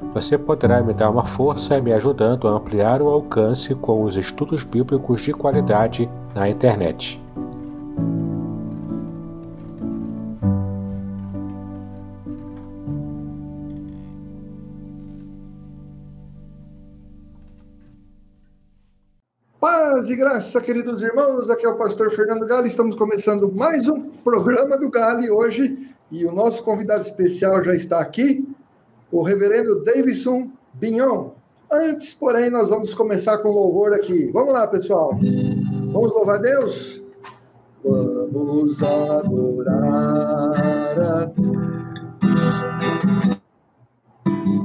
Você poderá me dar uma força me ajudando a ampliar o alcance com os estudos bíblicos de qualidade na internet. Paz e graça, queridos irmãos. Aqui é o pastor Fernando Gale. Estamos começando mais um programa do Gale hoje e o nosso convidado especial já está aqui o reverendo Davidson Bignon. Antes, porém, nós vamos começar com louvor aqui. Vamos lá, pessoal. Vamos louvar Deus? Vamos adorar a Deus.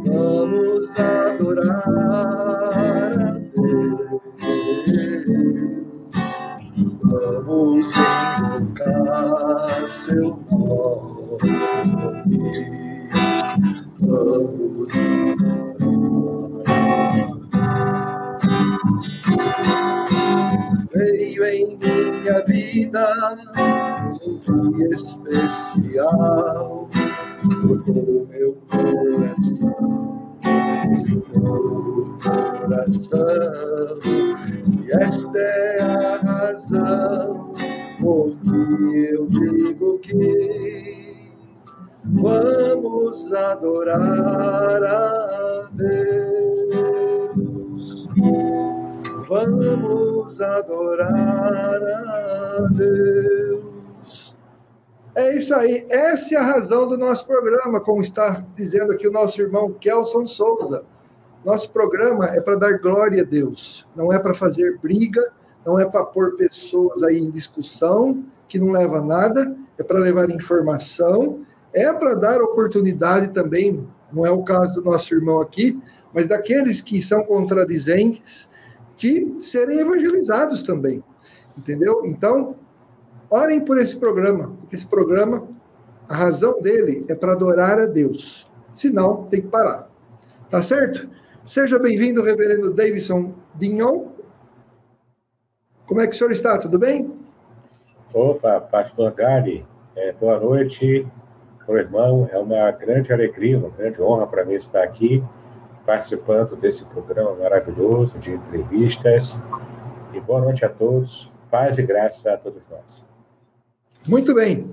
Vamos adorar a Deus. Vamos invocar seu nome Veio em minha vida um dia especial, tocou meu coração, meu coração, e esta é a razão por que eu digo que Vamos adorar a Deus. Vamos adorar a Deus. É isso aí. Essa é a razão do nosso programa, como está dizendo aqui o nosso irmão Kelson Souza. Nosso programa é para dar glória a Deus, não é para fazer briga, não é para pôr pessoas aí em discussão que não leva a nada, é para levar informação é para dar oportunidade também, não é o caso do nosso irmão aqui, mas daqueles que são contradizentes, de serem evangelizados também. Entendeu? Então, orem por esse programa, esse programa, a razão dele é para adorar a Deus. Senão, tem que parar. Tá certo? Seja bem-vindo, reverendo Davidson Bignon. Como é que o senhor está? Tudo bem? Opa, pastor Gari, é, boa noite meu irmão, é uma grande alegria, uma grande honra para mim estar aqui participando desse programa maravilhoso de entrevistas. E boa noite a todos, paz e graça a todos nós. Muito bem.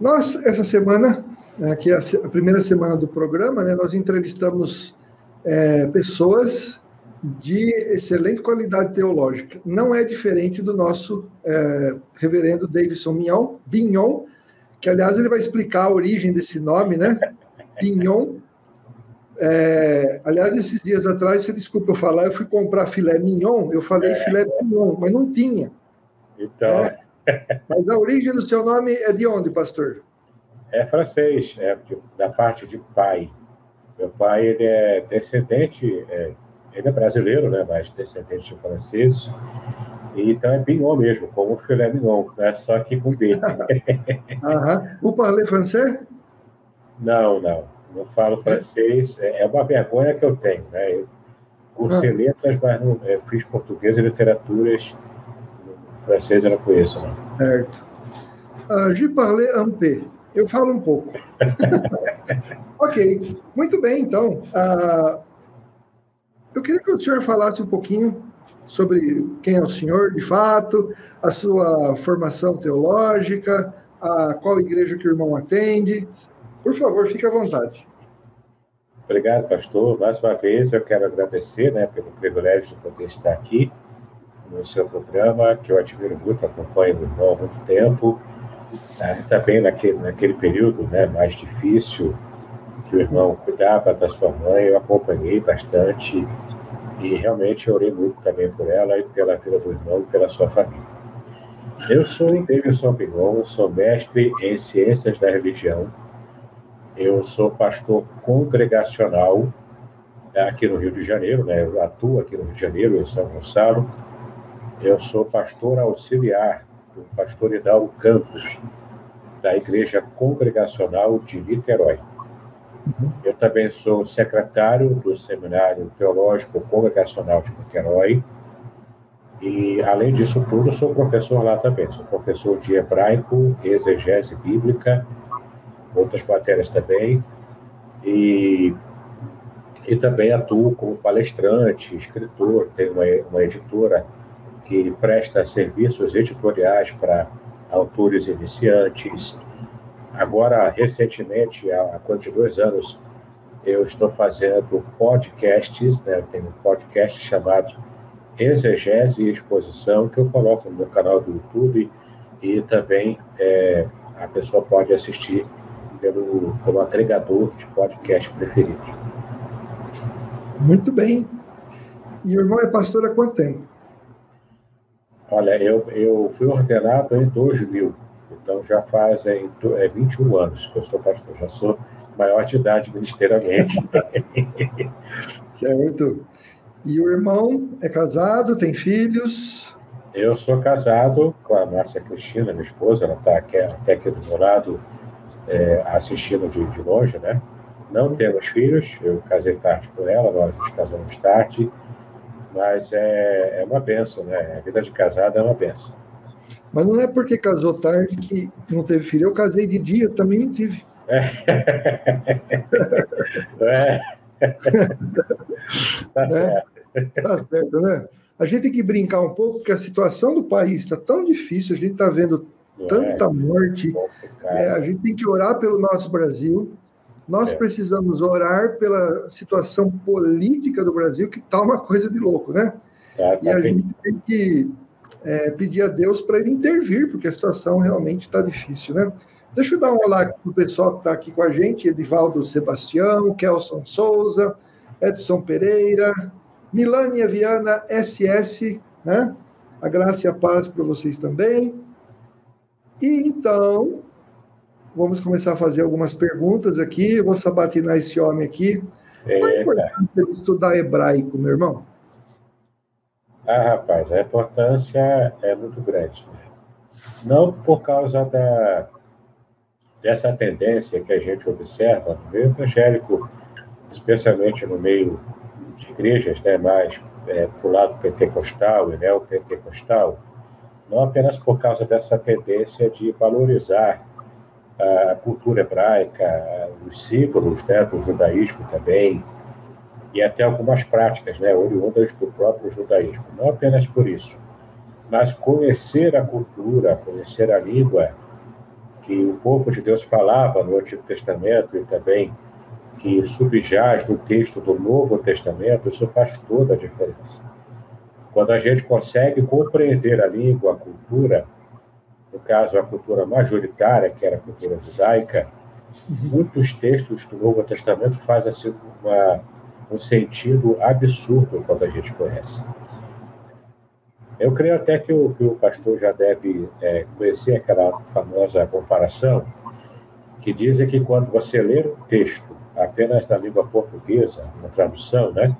Nós, essa semana, né, que é a primeira semana do programa, né, nós entrevistamos é, pessoas de excelente qualidade teológica. Não é diferente do nosso é, reverendo Davidson Mignon, Bignon, que aliás ele vai explicar a origem desse nome, né? Pignon. É, aliás, esses dias atrás, você desculpa eu falar, eu fui comprar filé mignon, eu falei é. filé mignon, mas não tinha. Então. É, mas a origem do seu nome é de onde, pastor? É francês, é da parte de pai. Meu pai ele é descendente, é, ele é brasileiro, né, mas descendente de franceses. Então é Bignon mesmo, como filé mignon, né? só que com B. Vous parlez français? Não, não. Não falo francês. É, é uma vergonha que eu tenho. Né? Eu cursei ah. letras, mas não, é, fiz português e literaturas. Francês eu não conheço, não. Certo. Uh, je parle un peu. Eu falo um pouco. ok. Muito bem, então. Uh, eu queria que o senhor falasse um pouquinho sobre quem é o senhor de fato, a sua formação teológica, a qual igreja que o irmão atende. Por favor, fique à vontade. Obrigado, pastor. Mais uma vez eu quero agradecer né, pelo privilégio de poder estar aqui no seu programa, que eu admiro muito, acompanho o irmão há muito tempo. Ah, também naquele, naquele período né, mais difícil, que o irmão cuidava da sua mãe, eu acompanhei bastante e realmente orei muito também por ela e pela vida do irmão e pela sua família. Eu sou Davidson Pignon, sou mestre em Ciências da Religião. Eu sou pastor congregacional aqui no Rio de Janeiro, né? Eu atuo aqui no Rio de Janeiro, em São Gonçalo. Eu sou pastor auxiliar do pastor Hidalgo Campos, da Igreja Congregacional de Niterói. Eu também sou secretário do Seminário Teológico Congregacional de Niterói e, além disso tudo, sou professor lá também. Sou professor de hebraico, exegese bíblica, outras matérias também. E, e também atuo como palestrante, escritor. Tenho uma, uma editora que presta serviços editoriais para autores iniciantes. Agora, recentemente, há coisa de dois anos, eu estou fazendo podcasts, né? Tem um podcast chamado exegese e exposição, que eu coloco no meu canal do YouTube e também é, a pessoa pode assistir pelo, pelo agregador de podcast preferido. Muito bem. E o irmão é pastor há quanto tempo? Olha, eu, eu fui ordenado em 2000, então já fazem é, 21 anos que eu sou pastor, já sou maior de idade ministerialmente. certo. E o irmão é casado, tem filhos? Eu sou casado com a Márcia Cristina, minha esposa, ela está aqui, até aqui do meu lado, é, assistindo de, de longe, né? Não temos filhos, eu casei tarde com ela, nós nos casamos tarde, mas é, é uma benção, né? A vida de casado é uma benção. Mas não é porque casou tarde que não teve filho. Eu casei de dia, também não tive. É. é. tá certo. Tá certo, né? A gente tem que brincar um pouco, porque a situação do país está tão difícil, a gente está vendo tanta é, morte. É, a gente tem que orar pelo nosso Brasil. Nós é. precisamos orar pela situação política do Brasil, que está uma coisa de louco, né? Tá, tá e a bem. gente tem que é, pedir a Deus para ele intervir, porque a situação realmente está difícil, né? Deixa eu dar um olá para o pessoal que está aqui com a gente: Edivaldo Sebastião, Kelson Souza, Edson Pereira, Milânia Viana SS, né? A graça e a paz para vocês também. E então, vamos começar a fazer algumas perguntas aqui. Eu vou sabatinar esse homem aqui. É, Qual a importância de estudar hebraico, meu irmão? Ah, rapaz, a importância é muito grande. Né? Não por causa da, dessa tendência que a gente observa no meio evangélico, especialmente no meio de igrejas né, mais é, para o lado pentecostal e neopentecostal, não apenas por causa dessa tendência de valorizar a cultura hebraica, os símbolos né, do judaísmo também, e até algumas práticas né, oriundas do próprio judaísmo. Não apenas por isso, mas conhecer a cultura, conhecer a língua que o povo de Deus falava no Antigo Testamento e também que subjaz no texto do Novo Testamento, isso faz toda a diferença. Quando a gente consegue compreender a língua, a cultura, no caso a cultura majoritária, que era a cultura judaica, muitos textos do Novo Testamento fazem assim, uma, um sentido absurdo quando a gente conhece. Eu creio até que o, que o pastor já deve é, conhecer aquela famosa comparação que dizem que quando você ler um texto apenas na língua portuguesa, na tradução, né?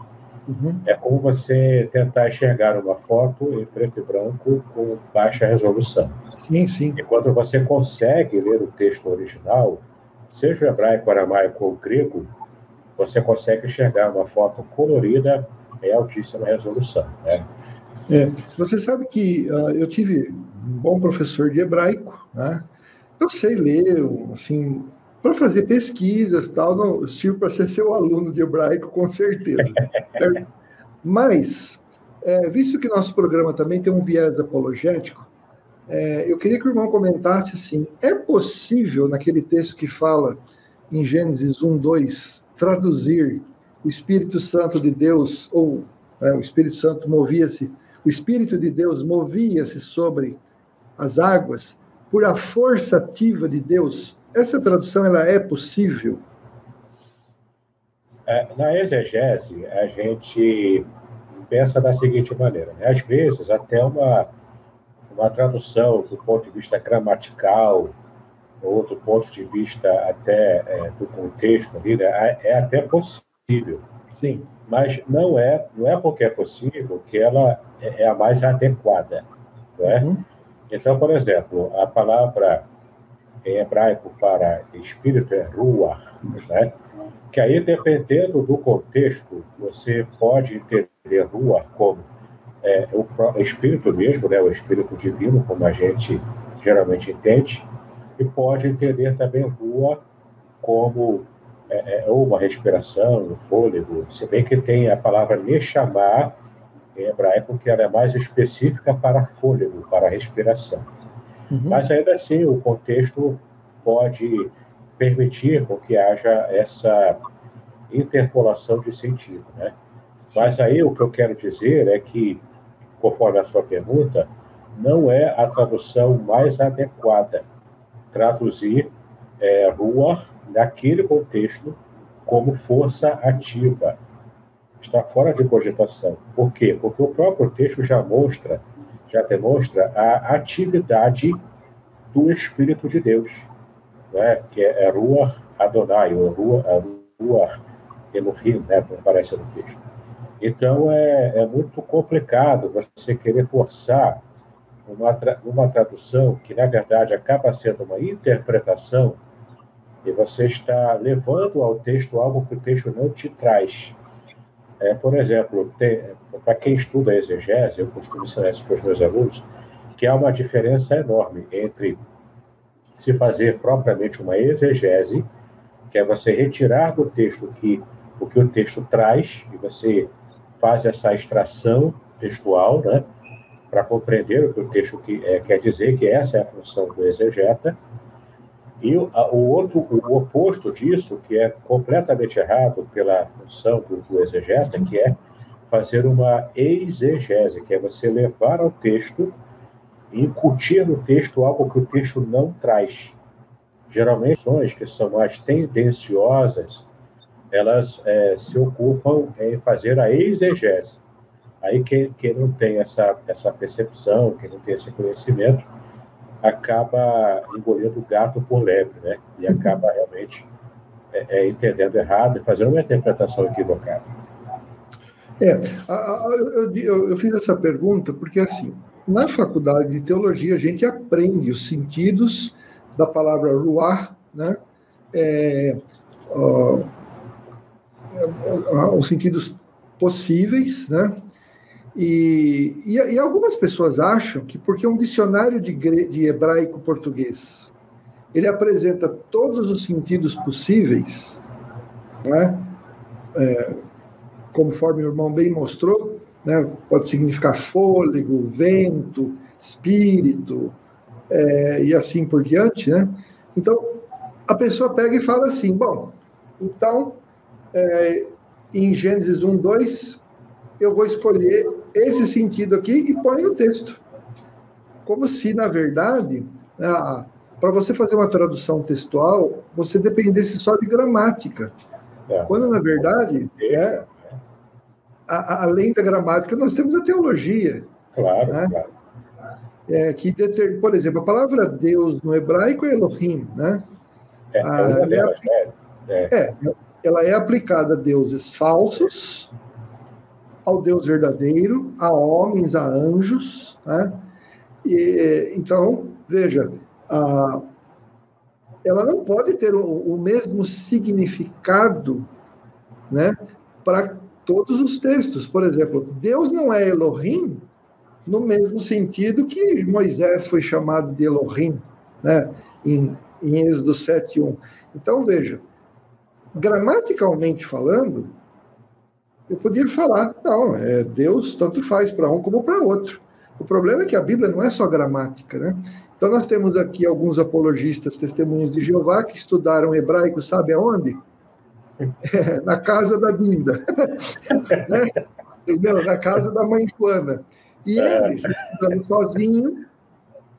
Uhum. É como você tentar enxergar uma foto em preto e branco com baixa resolução. Sim, sim. E quando você consegue ler o texto original, seja o hebraico, aramaico ou grego, você consegue enxergar uma foto colorida em altíssima resolução. Né? É, você sabe que uh, eu tive um bom professor de hebraico, né? Eu sei ler, assim, para fazer pesquisas, tal, não sirvo para ser seu aluno de hebraico, com certeza. Mas, é, visto que nosso programa também tem um viés apologético, é, eu queria que o irmão comentasse assim: é possível, naquele texto que fala em Gênesis 1, 2, traduzir o Espírito Santo de Deus, ou é, o Espírito Santo movia-se, o Espírito de Deus movia-se sobre as águas por a força ativa de Deus. Essa tradução ela é possível? É, na exegese, a gente pensa da seguinte maneira: né? às vezes, até uma, uma tradução do ponto de vista gramatical, ou do ponto de vista até é, do contexto ali, né? é até possível. Sim. Mas não é, não é porque é possível que ela é, é a mais adequada. Não é? Uhum. Então, por exemplo, a palavra em hebraico para espírito é ruach, né? que aí, dependendo do contexto, você pode entender ruach como é, o espírito mesmo, né? o espírito divino, como a gente geralmente entende, e pode entender também rua como é, é, uma respiração, um fôlego, se bem que tem a palavra nechamar em hebraico, que ela é mais específica para fôlego, para respiração. Uhum. Mas ainda assim, o contexto pode permitir que haja essa interpolação de sentido, né? Mas aí o que eu quero dizer é que, conforme a sua pergunta, não é a tradução mais adequada traduzir é, rua naquele contexto como força ativa. Está fora de cogitação. Por quê? Porque o próprio texto já mostra, já demonstra a atividade do Espírito de Deus, né? que é, é Ruach Adonai, ou Ruach Elohim, né? como aparece no texto. Então, é, é muito complicado você querer forçar uma, tra uma tradução que, na verdade, acaba sendo uma interpretação, e você está levando ao texto algo que o texto não te traz. É, por exemplo, para quem estuda exegese, eu costumo ensinar isso para os meus alunos, que há uma diferença enorme entre se fazer propriamente uma exegese, que é você retirar do texto que, o que o texto traz, e você faz essa extração textual, né? Para compreender o que o texto que, é, quer dizer, que essa é a função do exegeta, e o, a, o outro, o oposto disso, que é completamente errado pela função do, do exegeta, que é fazer uma exegese, que é você levar ao texto e incutir no texto algo que o texto não traz. Geralmente, ações que são mais tendenciosas, elas é, se ocupam em fazer a exegese. Aí quem, quem não tem essa, essa percepção, quem não tem esse conhecimento, acaba engolindo o gato por lebre, né? E acaba realmente é, é, entendendo errado e fazendo uma interpretação equivocada. É, a, a, eu, eu, eu, fiz essa pergunta porque, assim, na faculdade de teologia a gente aprende os sentidos da palavra ruar, né? É, ó, os sentidos possíveis, né? E, e, e, algumas pessoas acham que porque um dicionário de, de hebraico-português ele apresenta todos os sentidos possíveis, né? É, conforme o irmão bem mostrou, né? pode significar fôlego, vento, espírito, é, e assim por diante. Né? Então, a pessoa pega e fala assim: bom, então, é, em Gênesis 1, 2, eu vou escolher esse sentido aqui e põe no texto. Como se, na verdade, né, para você fazer uma tradução textual, você dependesse só de gramática. É. Quando, na verdade, é, a, além da gramática, nós temos a teologia. Claro, né? claro. É, que, por exemplo, a palavra Deus no hebraico é Elohim, né? É, é, ah, delas, né? é, é, ela é aplicada a deuses falsos ao Deus verdadeiro, a homens, a anjos. Né? E, então, veja, a, ela não pode ter o, o mesmo significado né, para todos os textos. Por exemplo, Deus não é Elohim no mesmo sentido que Moisés foi chamado de Elohim, né, em, em Êxodo 7.1. Então, veja, gramaticalmente falando, eu podia falar, não, é, Deus tanto faz para um como para outro. O problema é que a Bíblia não é só gramática, né? Então nós temos aqui alguns apologistas, testemunhos de Jeová, que estudaram hebraico, sabe aonde? É, na casa da Dinda, né? Entendeu? Na casa da mãe Juana. E é. ele estudando sozinho,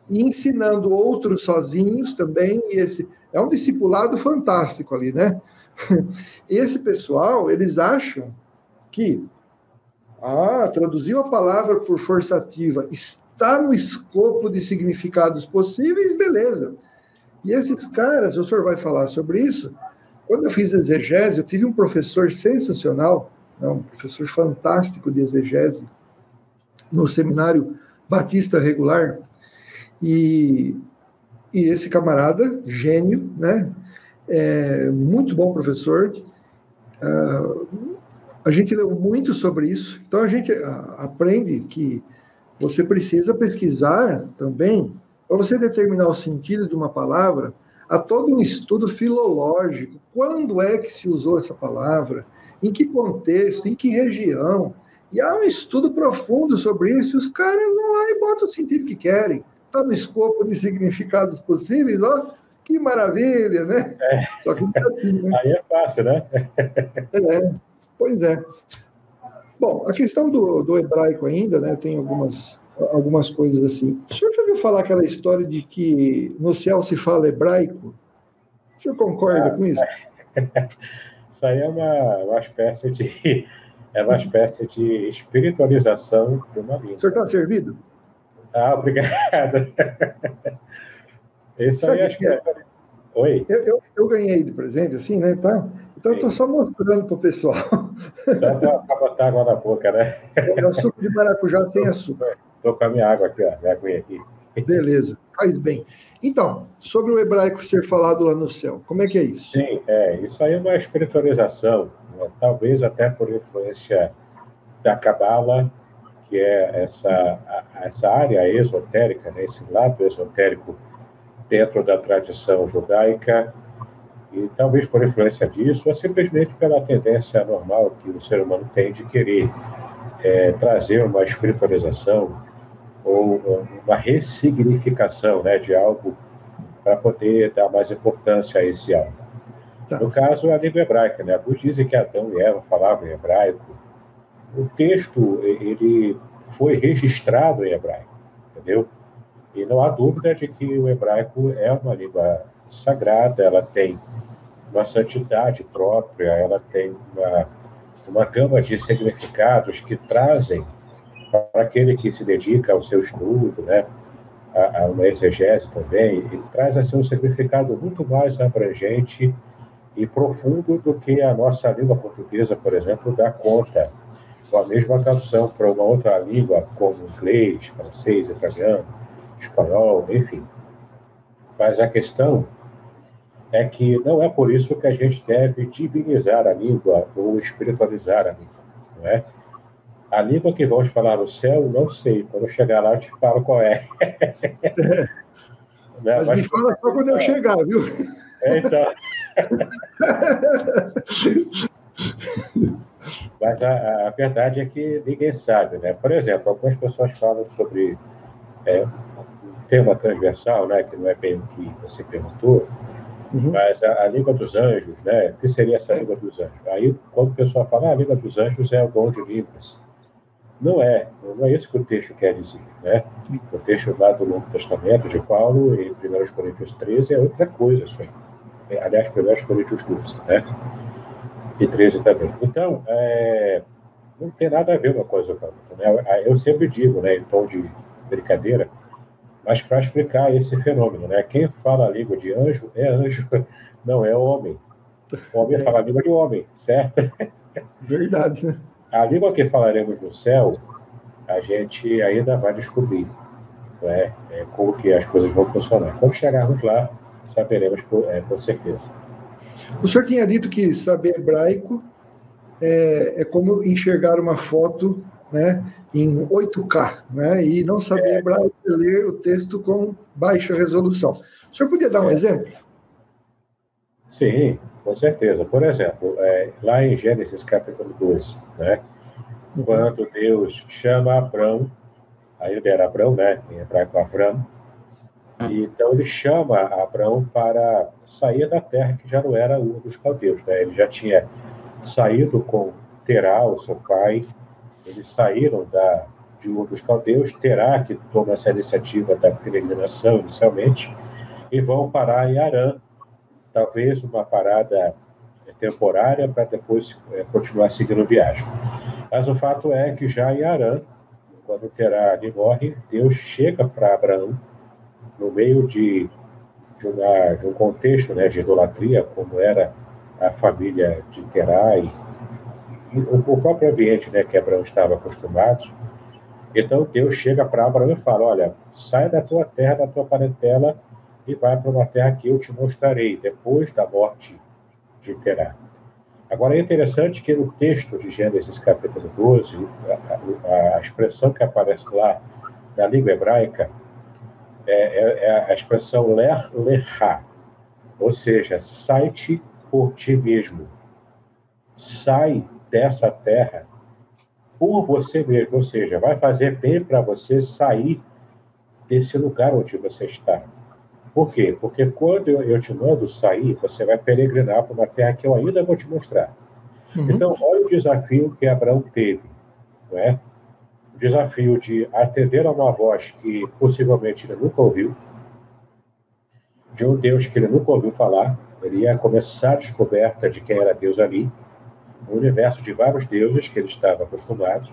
e ensinando outros sozinhos também, e esse é um discipulado fantástico ali, né? Esse pessoal, eles acham que ah, traduziu a palavra por forçativa, está no escopo de significados possíveis, beleza. E esses caras, o senhor vai falar sobre isso. Quando eu fiz exegese, eu tive um professor sensacional, né, um professor fantástico de exegese, no seminário Batista Regular. E, e esse camarada, gênio, né? É, muito bom professor. Uh, a gente leu muito sobre isso, então a gente uh, aprende que você precisa pesquisar também, para você determinar o sentido de uma palavra, há todo um estudo filológico. Quando é que se usou essa palavra? Em que contexto? Em que região? E há um estudo profundo sobre isso, e os caras vão lá e botam o sentido que querem. Está no escopo de significados possíveis, ó, que maravilha, né? É. Só que é assim, né? Aí é fácil, né? é, pois é. Bom, a questão do, do hebraico ainda, né? Tem algumas, algumas coisas assim. O senhor já ouviu falar aquela história de que no céu se fala hebraico? O senhor concorda ah, com isso? Isso aí é uma, uma espécie de é uma espécie de espiritualização de uma língua. O senhor está servido? Ah, obrigado. Isso aí acho que é. Oi? Eu, eu, eu, ganhei de presente, assim, né? Tá? Então, eu estou só mostrando para o pessoal. Só para botar água na boca, né? É o suco de maracujá sem açúcar. Estou com a minha água aqui, ó, minha aguinha aqui. Beleza, faz bem. Então, sobre o hebraico ser falado lá no céu, como é que é isso? Sim, é, isso aí é uma espiritualização, né? talvez até por influência da Cabala, que é essa, essa área esotérica, né? esse lado esotérico dentro da tradição judaica, e talvez por influência disso, ou simplesmente pela tendência normal que o ser humano tem de querer é, trazer uma espiritualização ou uma ressignificação né, de algo para poder dar mais importância a esse algo. Tá. No caso, a língua hebraica, né? Alguns dizem que Adão e Eva falavam em hebraico. O texto, ele foi registrado em hebraico, entendeu? E não há dúvida de que o hebraico é uma língua sagrada, ela tem uma santidade própria, ela tem uma, uma gama de significados que trazem para aquele que se dedica ao seu estudo, né, a, a uma exegese também, e traz assim um significado muito mais abrangente e profundo do que a nossa língua portuguesa, por exemplo, dá conta. Com a mesma tradução para uma outra língua, como inglês, francês, italiano, espanhol, enfim. Mas a questão é que não é por isso que a gente deve divinizar a língua ou espiritualizar a língua, não é? A língua que vamos falar no céu, não sei. Quando eu chegar lá, eu te falo qual é. Né? Mas, Mas, me fala só quando eu chegar, viu? É, então. Mas a, a, verdade é que ninguém sabe, né? Por exemplo, algumas pessoas falam sobre é, tema transversal, né, que não é bem o que você perguntou, uhum. mas a, a, língua dos anjos, né, o que seria essa língua dos anjos? Aí, quando o pessoal fala, ah, a língua dos anjos é o dom de línguas. Não é, não é isso que o texto quer dizer, né? O texto lá do Novo Testamento de Paulo, em 1 Coríntios 13, é outra coisa isso aí. É, aliás, 1 Coríntios 12, né? E 13 também. Então, é, não tem nada a ver uma coisa com a outra. Né? Eu sempre digo, né, em tom de brincadeira, mas para explicar esse fenômeno, né? Quem fala a língua de anjo é anjo, não é homem. O homem fala a língua de homem, certo? Verdade. Né? A língua que falaremos no céu, a gente ainda vai descobrir né? é, como que as coisas vão funcionar. Quando chegarmos lá, saberemos com, é, com certeza. O senhor tinha dito que saber hebraico é, é como enxergar uma foto né, em 8K, né, e não saber é. ler o texto com baixa resolução. O senhor podia dar um é. exemplo? Sim, com certeza. Por exemplo, é, lá em Gênesis capítulo 2, né, uhum. quando Deus chama Abraão, aí ele era Abraão, né, em hebraico Avram, e então ele chama Abraão para sair da terra que já não era um dos caldeus, né, ele já tinha saído com Terá, o seu pai, eles saíram da, de um dos caldeus, terá que tomar essa iniciativa da peregrinação inicialmente, e vão parar em Arã, talvez uma parada temporária para depois é, continuar seguindo viagem. Mas o fato é que já em Arã, quando Terá morre, Deus chega para Abraão no meio de, de, uma, de, um contexto né, de idolatria, como era a família de Terá e o, próprio ambiente né, que Abraão estava acostumado. Então Deus chega para Abraão e fala: Olha, sai da tua terra, da tua parentela e vai para uma terra que eu te mostrarei depois da morte de Terá. Agora é interessante que no texto de Gênesis capítulo 12, a, a, a expressão que aparece lá na língua hebraica é, é, é a expressão ler lerá, ou seja, sai-te por ti mesmo. Sai dessa terra por você mesmo, ou seja, vai fazer bem para você sair desse lugar onde você está. Por quê? Porque quando eu, te mando sair, você vai peregrinar para uma terra que eu ainda vou te mostrar. Uhum. Então, olha o desafio que Abraão teve, não é? O desafio de atender a uma voz que possivelmente ele nunca ouviu, de um Deus que ele nunca ouviu falar, ele ia começar a descoberta de quem era Deus ali, um universo de vários deuses que ele estava acostumado.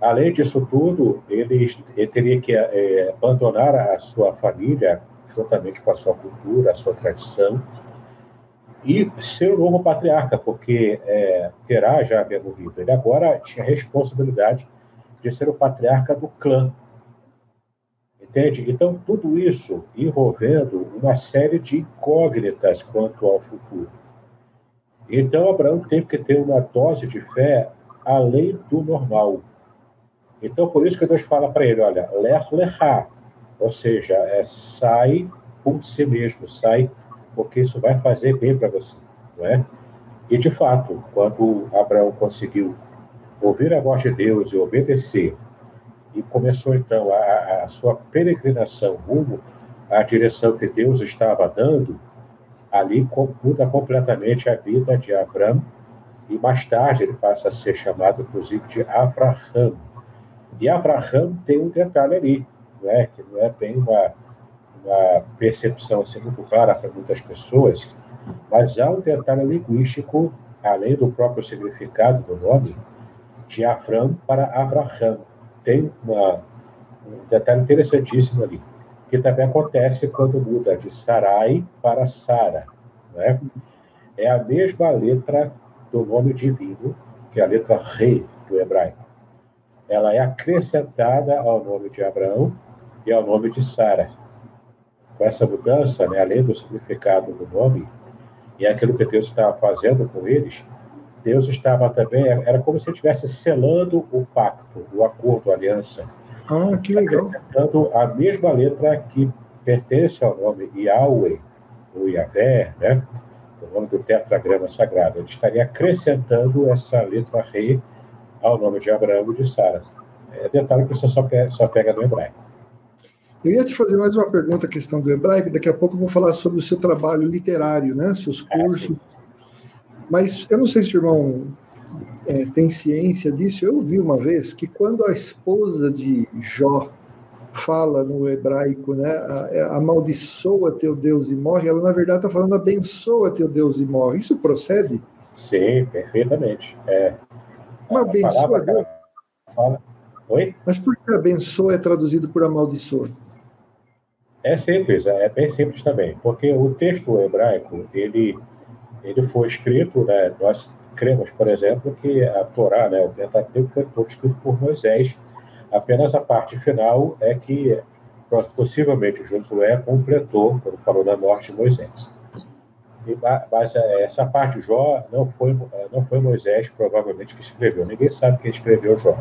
Além disso tudo, ele, ele teria que é, abandonar a sua família, juntamente com a sua cultura, a sua tradição, e ser o novo patriarca, porque é, Terá já havia morrido. Ele agora tinha a responsabilidade de ser o patriarca do clã. Entende? Então, tudo isso envolvendo uma série de incógnitas quanto ao futuro. Então, Abraão teve que ter uma dose de fé além do normal. Então, por isso que Deus fala para ele: olha, ler, lerá, ou seja, é, sai por si mesmo, sai porque isso vai fazer bem para você, não é? E de fato, quando Abraão conseguiu ouvir a voz de Deus e obedecer, e começou então a, a sua peregrinação rumo à direção que Deus estava dando, ali muda completamente a vida de Abraão e mais tarde ele passa a ser chamado, inclusive, de Abraham. E Abraham tem um detalhe ali, não é? que não é bem uma, uma percepção assim, muito clara para muitas pessoas, mas há um detalhe linguístico, além do próprio significado do nome, de Afram para Avraham. Tem uma, um detalhe interessantíssimo ali, que também acontece quando muda de Sarai para Sara. Né? É a mesma letra do nome divino, que é a letra Re do hebraico. Ela é acrescentada ao nome de Abraão e ao nome de Sara. Com essa mudança, né, além do significado do nome, e aquilo que Deus estava fazendo com eles, Deus estava também, era como se estivesse selando o pacto, o acordo, a aliança. Ah, que legal. Acrescentando a mesma letra que pertence ao nome Yahweh, ou Yahvé, né? o nome do tetragrama sagrado. Ele estaria acrescentando essa letra rei ao nome de Abraão e de Sara. É detalhe que você só pega, só pega no hebraico. Eu ia te fazer mais uma pergunta, a questão do hebraico, daqui a pouco eu vou falar sobre o seu trabalho literário, né? seus ah, cursos. Mas eu não sei se o irmão é, tem ciência disso. Eu vi uma vez que quando a esposa de Jó fala no hebraico, né, é, amaldiçoa teu Deus e morre, ela na verdade está falando abençoa teu Deus e morre. Isso procede? Sim, perfeitamente. É, Uma abençoa Deus. Fala. Oi? Mas por que abençoa é traduzido por amaldiçoa? É simples, é bem simples também, porque o texto hebraico, ele, ele foi escrito, né, nós cremos, por exemplo, que a Torá, né, o Pentateuco, foi todo escrito por Moisés, apenas a parte final é que possivelmente Josué completou quando falou da morte de Moisés. E, mas é, essa parte Jó não foi, não foi Moisés provavelmente que escreveu, ninguém sabe quem escreveu Jó.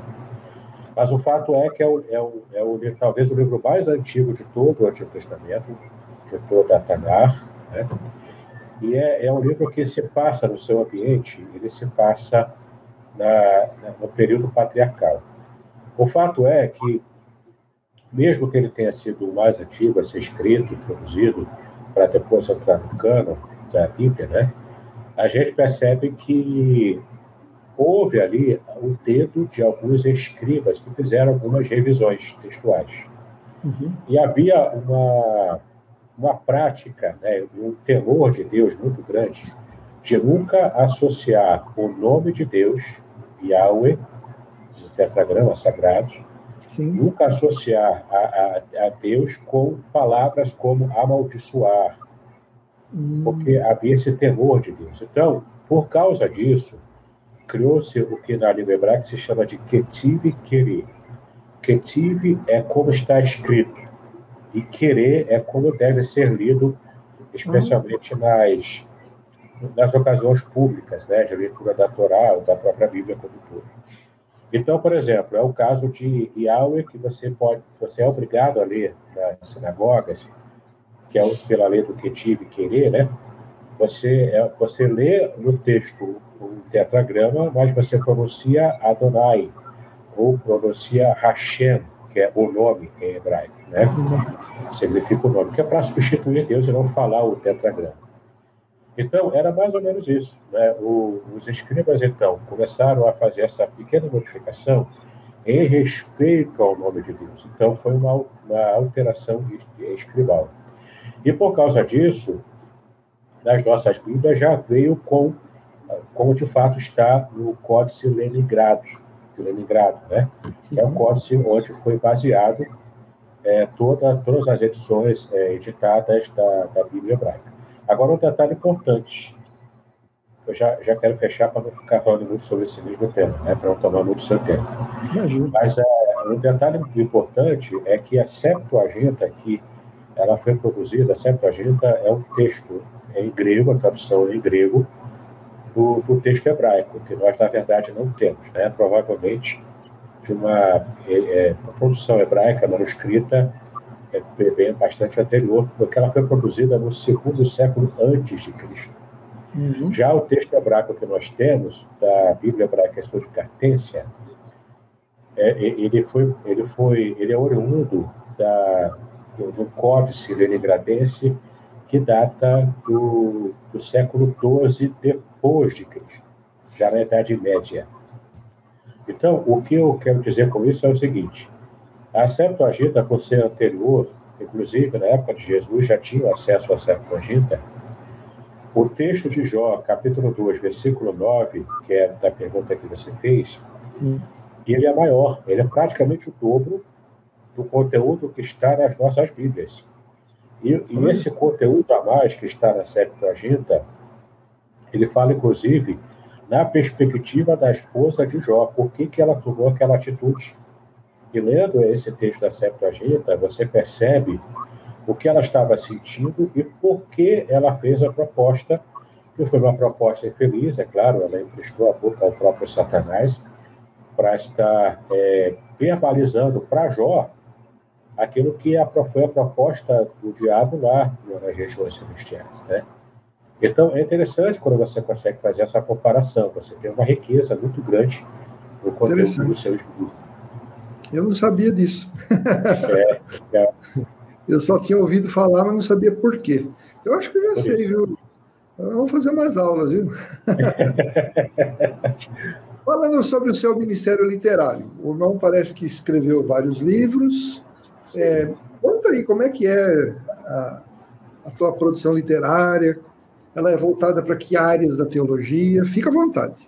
Mas o fato é que é, o, é, o, é o, talvez o livro mais antigo de todo o Antigo Testamento, de toda a Tanar, né? E é, é um livro que se passa no seu ambiente, ele se passa na, no período patriarcal. O fato é que, mesmo que ele tenha sido o mais antigo a ser escrito e produzido, para depois entrar no cano da Bíblia, né? a gente percebe que houve ali o dedo de alguns escribas que fizeram algumas revisões textuais. Uhum. E havia uma, uma prática, né, um temor de Deus muito grande, de nunca associar o nome de Deus, Yahweh, o tetragrama sagrado, Sim. nunca associar a, a, a, Deus com palavras como amaldiçoar, hum. porque havia esse temor de Deus. Então, por causa disso, criou-se o que na língua hebraica se chama de Ketiv Keri. Ketiv é como está escrito, e querer é como deve ser lido, especialmente nas, nas ocasiões públicas, né, de leitura da Torá ou da própria Bíblia como todo. Então, por exemplo, é o caso de Yahweh que você pode, você é obrigado a ler nas sinagogas, que é pela lei do Ketiv querer, né? Você é, você lê no texto um tetragrama, mas você pronuncia Adonai ou pronuncia Hashem, que é o nome em hebraico, né? Significa o nome, que é para substituir Deus e não falar o tetragrama. Então, era mais ou menos isso. Né? O, os escribas, então, começaram a fazer essa pequena modificação em respeito ao nome de Deus. Então, foi uma, uma alteração escribal. E por causa disso, nas nossas Bíblias já veio com, como de fato está no Códice Leningrado, Leningrado, né? Que é o códice onde foi baseado é, toda, todas as edições é, editadas da, da Bíblia hebraica. Agora, um detalhe importante. Eu já, já quero fechar para não ficar falando muito sobre esse mesmo tema, né, para não tomar muito seu tempo. Imagina. Mas é, um detalhe importante é que a Septuaginta, que ela foi produzida, a Septuaginta é um texto em grego, a tradução em grego, do, do, texto hebraico, que nós, na verdade, não temos. Né? Provavelmente de uma, é, é uma produção hebraica manuscrita é bem bastante anterior, porque ela foi produzida no segundo século antes de Cristo. Uhum. Já o texto hebraico que nós temos, da Bíblia Hebraica de Cartência, é, ele, foi, ele, foi, ele é oriundo da, de um códice leningradense que data do, do século XII depois de Cristo, já na Idade Média. Então, o que eu quero dizer com isso é o seguinte: a Septuaginta, por ser anterior, inclusive na época de Jesus já tinha acesso à Septuaginta, o texto de Jó, capítulo 2, versículo 9, que é da pergunta que você fez, hum. ele é maior, ele é praticamente o dobro do conteúdo que está nas nossas Bíblias. E, e esse conteúdo a mais que está na Septuaginta, ele fala, inclusive, na perspectiva da esposa de Jó, por que, que ela tomou aquela atitude. E lendo esse texto da Septuaginta, você percebe o que ela estava sentindo e por que ela fez a proposta, que foi uma proposta infeliz, é claro, ela emprestou a boca ao próprio Satanás para estar é, verbalizando para Jó aquilo que foi a proposta do diabo lá nas regiões celestiais, né? Então, é interessante quando você consegue fazer essa comparação, você tem uma riqueza muito grande no conteúdo do seu estudo. Eu não sabia disso. É, é. Eu só tinha ouvido falar, mas não sabia por quê. Eu acho que eu já por sei, isso. viu? Vamos fazer umas aulas, viu? Falando sobre o seu ministério literário, o irmão parece que escreveu vários livros. É, conta aí como é que é a, a tua produção literária, ela é voltada para que áreas da teologia? Fica à vontade.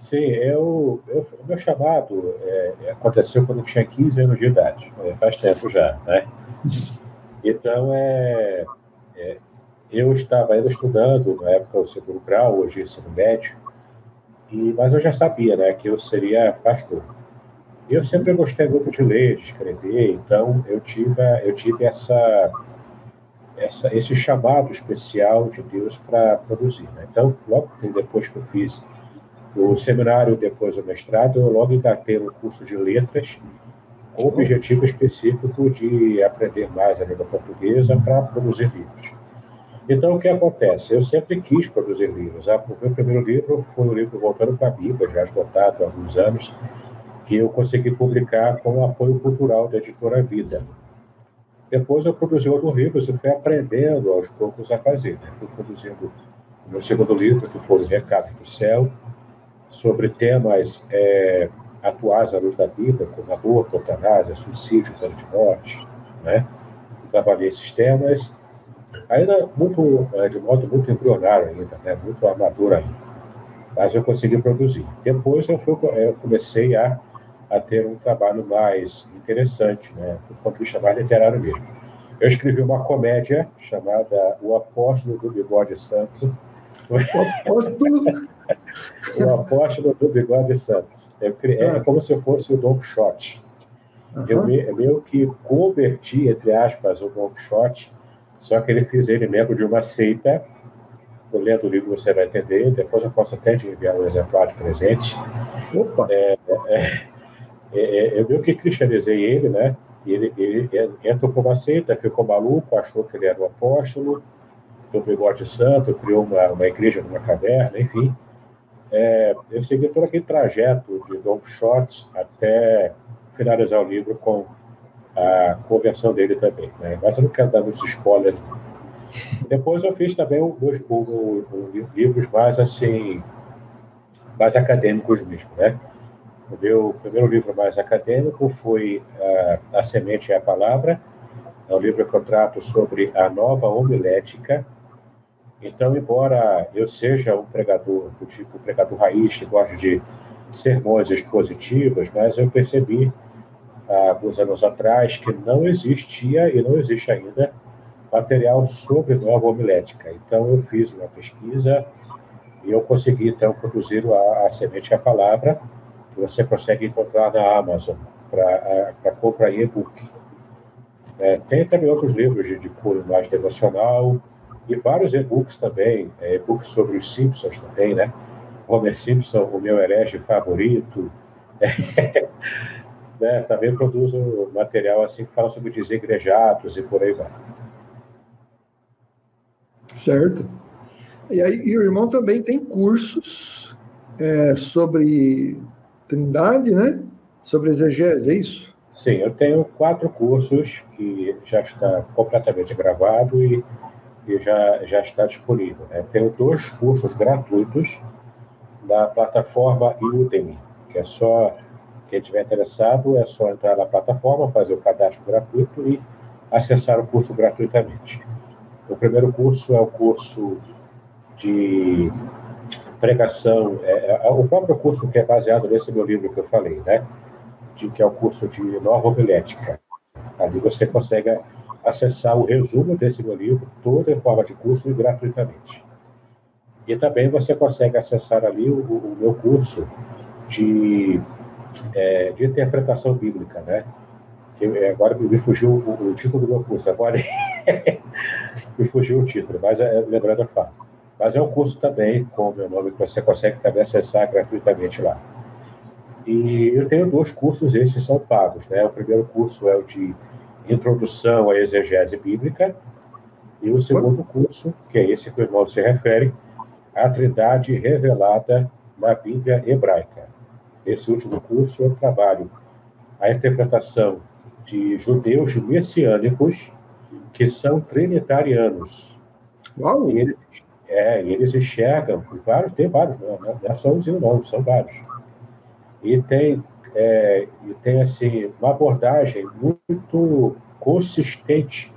Sim, eu, eu, o meu chamado é, aconteceu quando eu tinha 15 anos de idade, é, faz tempo já, né? Então, é, é, eu estava ainda estudando, na época, o segundo grau, hoje ensino médio, e, mas eu já sabia né, que eu seria pastor. Eu sempre gostei muito de ler, de escrever, então eu tive, eu tive essa, essa, esse chamado especial de Deus para produzir. Né? Então, logo depois que eu fiz o seminário, depois o mestrado, eu logo engatei no curso de letras, com o objetivo específico de aprender mais a língua portuguesa para produzir livros. Então, o que acontece? Eu sempre quis produzir livros. Ah, o meu primeiro livro foi um livro voltando para a Bíblia, já esgotado há alguns anos, que eu consegui publicar com o apoio cultural da editora Vida. Depois eu produzi outros livros e fui aprendendo aos poucos a fazer. Né? Fui produzindo o meu segundo livro, que foi Recados do Céu, sobre temas é, atuais à luz da Bíblia, como aborto, eutanásia, suicídio, pena de morte, né? Trabalhei esses temas, ainda muito, é, de modo muito embrionário ainda, né? Muito amador ainda. Mas eu consegui produzir. Depois eu, fui, eu comecei a, a ter um trabalho mais interessante, né? Do ponto de vista mais literário mesmo. Eu escrevi uma comédia chamada O Apóstolo do Bigode Santo, o apóstolo. o apóstolo do bigode santo. É, é ah. como se fosse o Don Quixote. Uhum. Eu, eu meio que converti, entre aspas, o Don Quixote, só que ele fez ele membro de uma seita. Eu lendo o livro você vai entender, depois eu posso até te enviar um exemplar de presente. Opa! É, é, é, é eu meio que cristianizei ele, né? Ele, ele, entrou por uma seita, ficou maluco, achou que ele era o apóstolo, do Bigode Santo, criou uma, uma igreja numa caverna, enfim. É, eu segui todo aquele trajeto de Don Quixote até finalizar o livro com a conversão dele também. Né? Mas eu não quero dar muitos spoilers. Depois eu fiz também um, um, um, livros mais assim, mais acadêmicos mesmo, né? Meu primeiro livro mais acadêmico foi uh, A Semente e a Palavra. É um livro que eu trato sobre a nova homilética, então, embora eu seja um pregador do tipo pregador raiz, que gosta de sermões expositivos, mas eu percebi há alguns anos atrás que não existia e não existe ainda material sobre nova homilética. Então, eu fiz uma pesquisa e eu consegui, então, produzir a, a Semente e a Palavra, que você consegue encontrar na Amazon para compra em e-book. É, tem também outros livros de, de cunho mais devocional, e vários e-books também, é, e-books sobre os Simpsons também, né? Homer Simpson, o meu herege favorito. né? Também produzo material assim que fala sobre desigrejados e por aí vai. Certo. E aí, e o irmão também tem cursos é, sobre Trindade, né? Sobre exegese, é isso? Sim, eu tenho quatro cursos que já está completamente gravado e que já, já está disponível. Né? Tenho dois cursos gratuitos da plataforma Udemy, que é só quem estiver interessado é só entrar na plataforma, fazer o cadastro gratuito e acessar o curso gratuitamente. O primeiro curso é o curso de pregação, é, é, o próprio curso que é baseado nesse meu livro que eu falei, né? De, que é o curso de nova homilética. Ali você consegue acessar o resumo desse meu livro, toda em forma de curso e gratuitamente. E também você consegue acessar ali o, o meu curso de, é, de interpretação bíblica, né? É, agora me fugiu o, título do meu curso, agora me fugiu o título, mas é, lembrando a fala. Mas é um curso também com o meu nome que você consegue também acessar gratuitamente lá. E eu tenho dois cursos, esses são pagos, né? O primeiro curso é o de Introdução à Exegese Bíblica, e o segundo curso, que é esse que o irmão se refere, a Trindade Revelada na Bíblia Hebraica. Esse último curso eu trabalho a interpretação de judeus messiânicos que são trinitarianos. Uau! E eles, é, eles enxergam, vários, tem vários, não, não é só um não, são vários. E tem é, e tem assim uma abordagem muito consistente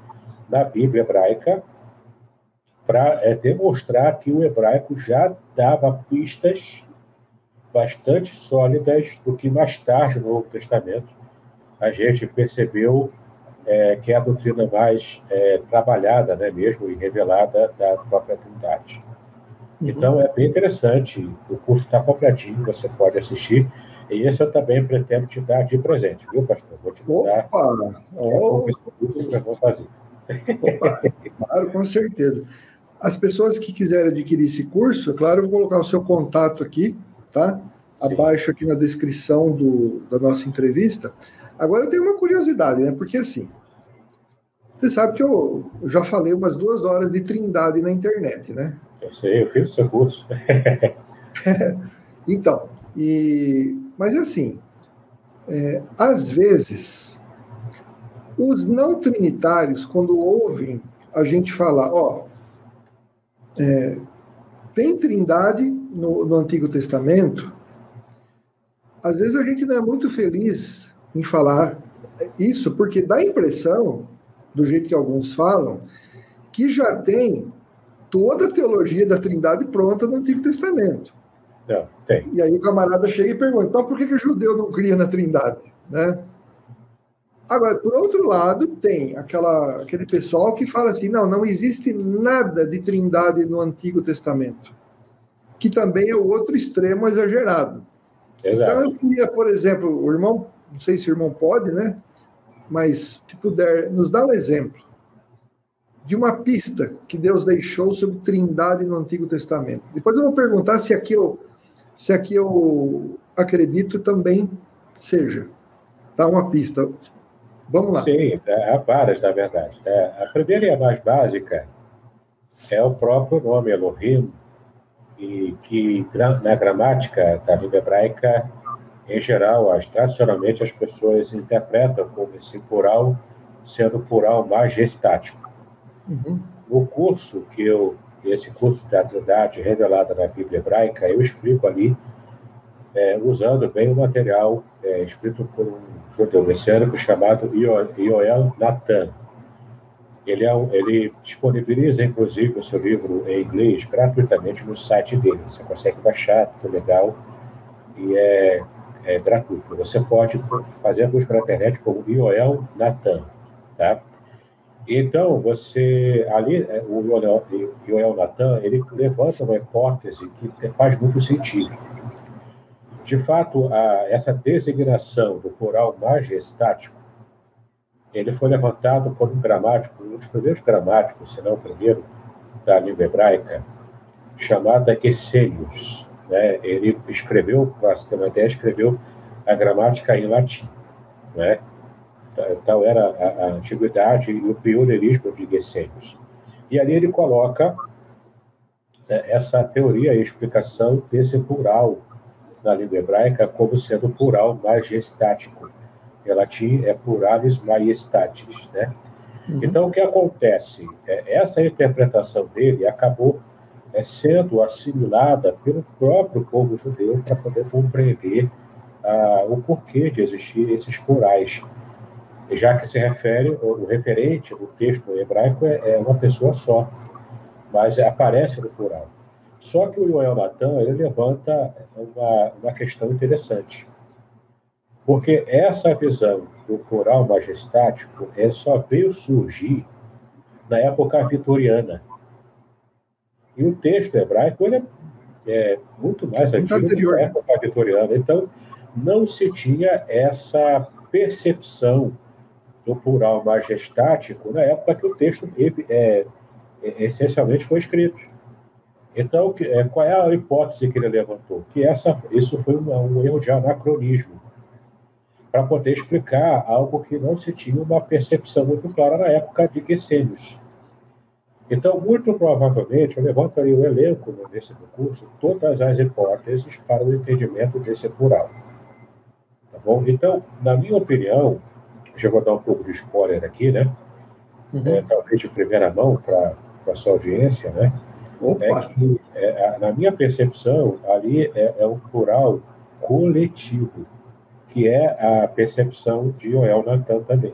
da Bíblia hebraica para é, demonstrar que o hebraico já dava pistas bastante sólidas do que mais tarde no Novo Testamento a gente percebeu é, que é a doutrina mais é, trabalhada, né, mesmo e revelada da própria Trindade. Uhum. Então é bem interessante. O curso está completinho, você pode assistir. E esse eu também pretendo te dar de presente, viu, pastor? Vou te dar. Opa! Oh. eu vou fazer. Opa, claro, com certeza. As pessoas que quiserem adquirir esse curso, é claro, eu vou colocar o seu contato aqui, tá? Sim. Abaixo aqui na descrição do, da nossa entrevista. Agora eu tenho uma curiosidade, né? Porque assim, você sabe que eu já falei umas duas horas de trindade na internet, né? Eu sei, eu fiz o seu curso. então, e mas assim, é, às vezes, os não trinitários, quando ouvem a gente falar, ó, é, tem trindade no, no Antigo Testamento, às vezes a gente não é muito feliz em falar isso, porque dá a impressão, do jeito que alguns falam, que já tem toda a teologia da Trindade pronta no Antigo Testamento. Não, tem. E aí o camarada chega e pergunta: então por que, que o judeu não cria na Trindade? Né? Agora, por outro lado, tem aquela, aquele pessoal que fala assim: não, não existe nada de Trindade no Antigo Testamento, que também é o outro extremo exagerado. Exato. Então, eu queria, por exemplo, o irmão, não sei se o irmão pode, né? Mas, se puder, nos dá um exemplo de uma pista que Deus deixou sobre Trindade no Antigo Testamento. Depois eu vou perguntar se aqui eu, se aqui eu acredito também seja. Dá uma pista. Vamos lá. Sim, há várias, na verdade. É, a primeira e a mais básica é o próprio nome Elohim, e que na gramática da língua hebraica, em geral, as, tradicionalmente as pessoas interpretam como esse plural sendo plural majestático. Uhum. No curso que eu, esse curso de Trindade revelada na Bíblia hebraica, eu explico ali, é, usando bem o material é, escrito por um judeu messiânico chamado Yoel Natan. Ele, é um, ele disponibiliza, inclusive, o seu livro em inglês gratuitamente no site dele. Você consegue baixar, tudo legal, e é, é gratuito. Você pode fazer a busca na internet como Yoel Natan, tá? Então, você, ali, é, o Yoel Natan, ele levanta uma hipótese que faz muito sentido. De fato, a, essa designação do plural majestático, ele foi levantado por um gramático, um dos primeiros gramáticos, se não o primeiro, da língua hebraica, chamado Gesenius. Né? Ele escreveu, ideia, escreveu a gramática em latim. Né? tal era a, a antiguidade e o pioneirismo de Gesenius. E ali ele coloca né, essa teoria e explicação desse plural na língua hebraica como sendo plural majestático. Em latim é pluralis majestatis, né? Uhum. Então, o que acontece? É, essa interpretação dele acabou é, sendo assimilada pelo próprio povo judeu para poder compreender ah, o porquê de existir esses plurais já que se refere, o referente do texto hebraico é, é uma pessoa só, mas aparece no plural. Só que o Yoel Natan, ele levanta uma, uma questão interessante. Porque essa visão do plural majestático ele só veio surgir na época vitoriana. E o texto hebraico ele é, é muito mais antigo do que a época vitoriana. Então, não se tinha essa percepção do plural majestático na época que o texto é, é, essencialmente foi escrito. Então, é, qual é a hipótese que ele levantou? Que essa, isso foi um, um erro de anacronismo, para poder explicar algo que não se tinha uma percepção muito clara na época de Gesenius. Então, muito provavelmente, eu levanto aí o elenco nesse curso, todas as hipóteses para o entendimento desse plural. Tá bom? Então, na minha opinião, já vou dar um pouco de spoiler aqui, né? Uhum. É, talvez de primeira mão para a sua audiência, né? Opa. É que, é, na minha percepção, ali é, é o plural coletivo, que é a percepção de Joel Natan também.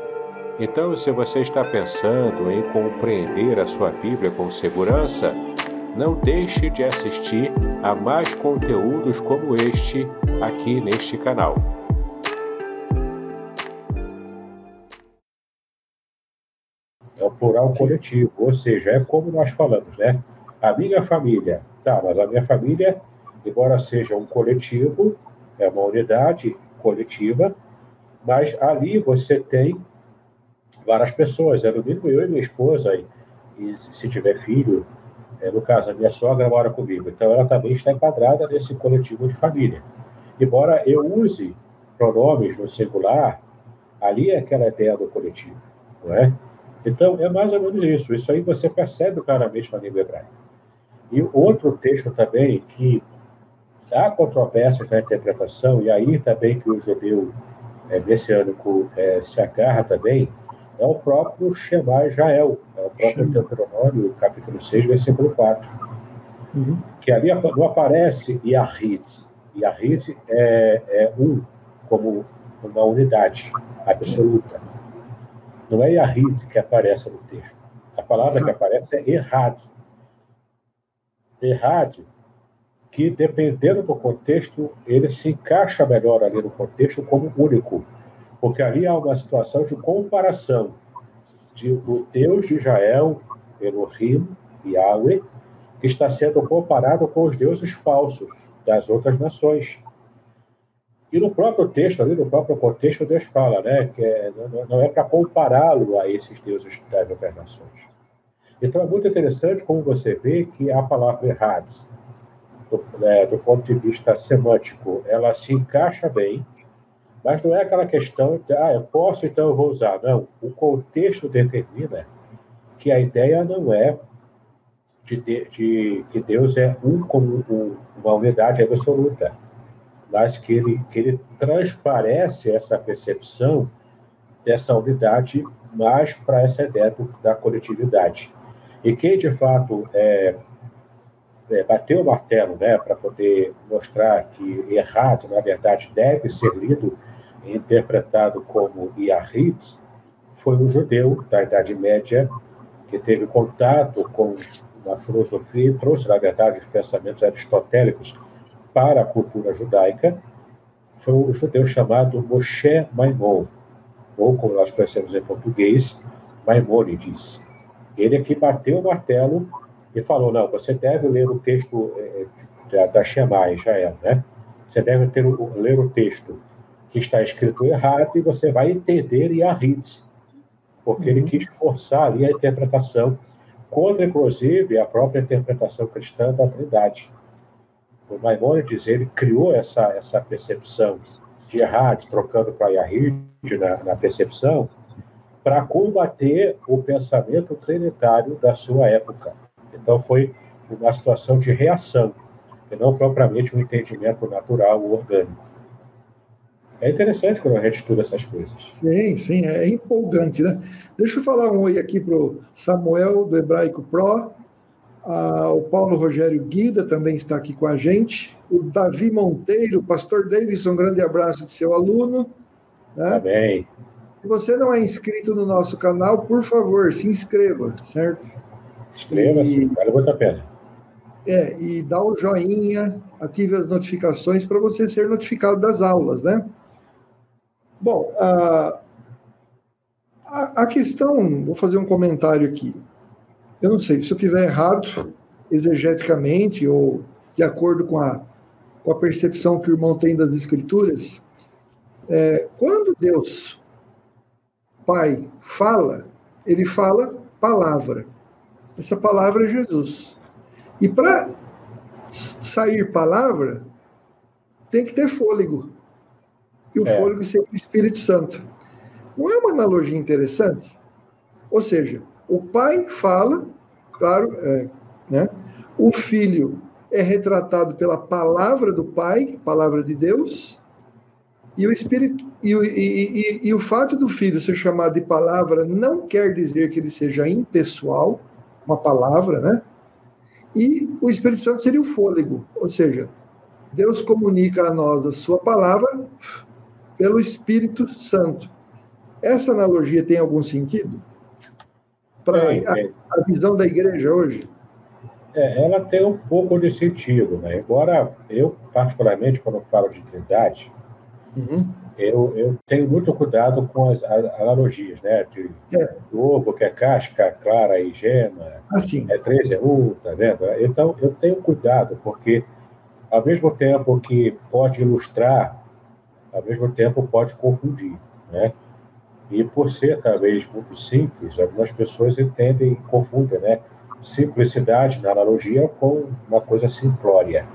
Então, se você está pensando em compreender a sua Bíblia com segurança, não deixe de assistir a mais conteúdos como este aqui neste canal. é o plural coletivo, ou seja, é como nós falamos, né? A minha família, tá, mas a minha família, embora seja um coletivo, é uma unidade coletiva, mas ali você tem várias pessoas, é no mínimo eu e minha esposa, e, e se tiver filho, é, no caso, a minha sogra mora comigo, então ela também está enquadrada nesse coletivo de família. embora eu use pronomes no singular, ali é aquela ideia do coletivo, não é? Então, é mais ou menos isso. Isso aí você percebe claramente na língua hebraica. E outro texto também que há controvérsias na interpretação, e aí também que o judeu é, messiânico é, se agarra também, é o próprio Shema Israel, é o próprio Deuteronômio, capítulo 6, versículo 4. Uhum. Que ali não aparece Yahid. Yahid é, é um, como uma unidade absoluta. Não é Yahid que aparece no texto. A palavra que aparece é Errad. Errad, que dependendo do contexto, ele se encaixa melhor ali no contexto como único. Porque ali há uma situação de comparação de o Deus de Israel, Elohim, Yahweh, que está sendo comparado com os deuses falsos das outras nações. E no próprio texto, ali no próprio contexto, Deus fala né, que é, não é para compará-lo a esses deuses das outras nações. Então é muito interessante como você vê que a palavra errad, do, é, do ponto de vista semântico, ela se encaixa bem, mas não é aquela questão de, ah, eu posso, então eu vou usar. Não, o contexto determina que a ideia não é de, de, de que Deus é um como um, uma unidade absoluta mas que ele, que ele transparece essa percepção dessa unidade mais para essa ideia do, da coletividade. E quem, de fato, é, é, bateu o martelo né, para poder mostrar que errado, na verdade, deve ser lido interpretado como Yahid, foi um judeu da Idade Média que teve contato com uma filosofia e trouxe, na verdade, os pensamentos aristotélicos para a cultura judaica foi um judeu chamado Moshe Maimon, ou como nós conhecemos em português, Maimônides. Ele é que bateu o martelo e falou, não, você deve ler o texto é, da Shema, Israel, né? Você deve ter, ler o texto que está escrito errado e você vai entender Yahid, porque uhum. ele quis forçar ali a interpretação contra, inclusive, a própria interpretação cristã da Trindade o Maimonides ele criou essa, essa percepção de Erhard, trocando para Yahid na, na percepção, para combater o pensamento trinitário da sua época. Então foi uma situação de reação, e não propriamente um entendimento natural ou orgânico. É interessante quando a gente estuda essas coisas. Sim, sim, é empolgante, né? Deixa eu falar um oi aqui para o Samuel, do Hebraico Pro, ah, o Paulo Rogério Guida também está aqui com a gente. O Davi Monteiro, pastor Davidson, um grande abraço de seu aluno. Né? Tá bem. Se você não é inscrito no nosso canal, por favor, se inscreva, certo? Inscreva-se, vale muito a pena. É, e dá o joinha, ative as notificações para você ser notificado das aulas, né? Bom, a, a, a questão, vou fazer um comentário aqui. Eu não sei, se eu tiver errado, exegeticamente, ou de acordo com a, com a percepção que o irmão tem das Escrituras, é, quando Deus, Pai, fala, ele fala palavra. Essa palavra é Jesus. E para sair palavra, tem que ter fôlego. E o é. fôlego seria o Espírito Santo. Não é uma analogia interessante? Ou seja, o pai fala, claro, é, né? o filho é retratado pela palavra do pai, palavra de Deus, e o espírito e o, e, e, e o fato do filho ser chamado de palavra não quer dizer que ele seja impessoal, uma palavra, né? E o Espírito Santo seria o fôlego, ou seja, Deus comunica a nós a sua palavra pelo Espírito Santo. Essa analogia tem algum sentido? para a, a, visão da igreja hoje? É, ela tem um pouco de sentido, né? Embora eu, particularmente, quando falo de trindade, uhum. eu, eu tenho muito cuidado com as, as analogias, né? De é. ovo, que é casca, clara e gema, assim. é três é um, tá vendo? Então, eu tenho cuidado, porque ao mesmo tempo que pode ilustrar, ao mesmo tempo pode confundir, né? E por ser talvez muito simples, algumas pessoas entendem e confundem, né? Simplicidade na analogia com uma coisa simplória.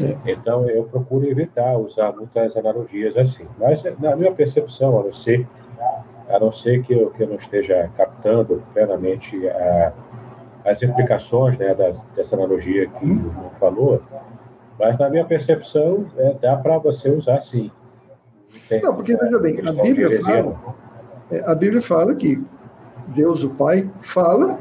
É. Então, eu procuro evitar usar muitas analogias assim. Mas, na minha percepção, a não ser, a não ser que, eu, que eu não esteja captando plenamente a, as implicações né, das, dessa analogia que o falou, mas, na minha percepção, é, dá para você usar sim. Tem, não, porque, veja bem, a Bíblia, fala, é, a Bíblia fala que Deus, o Pai, fala,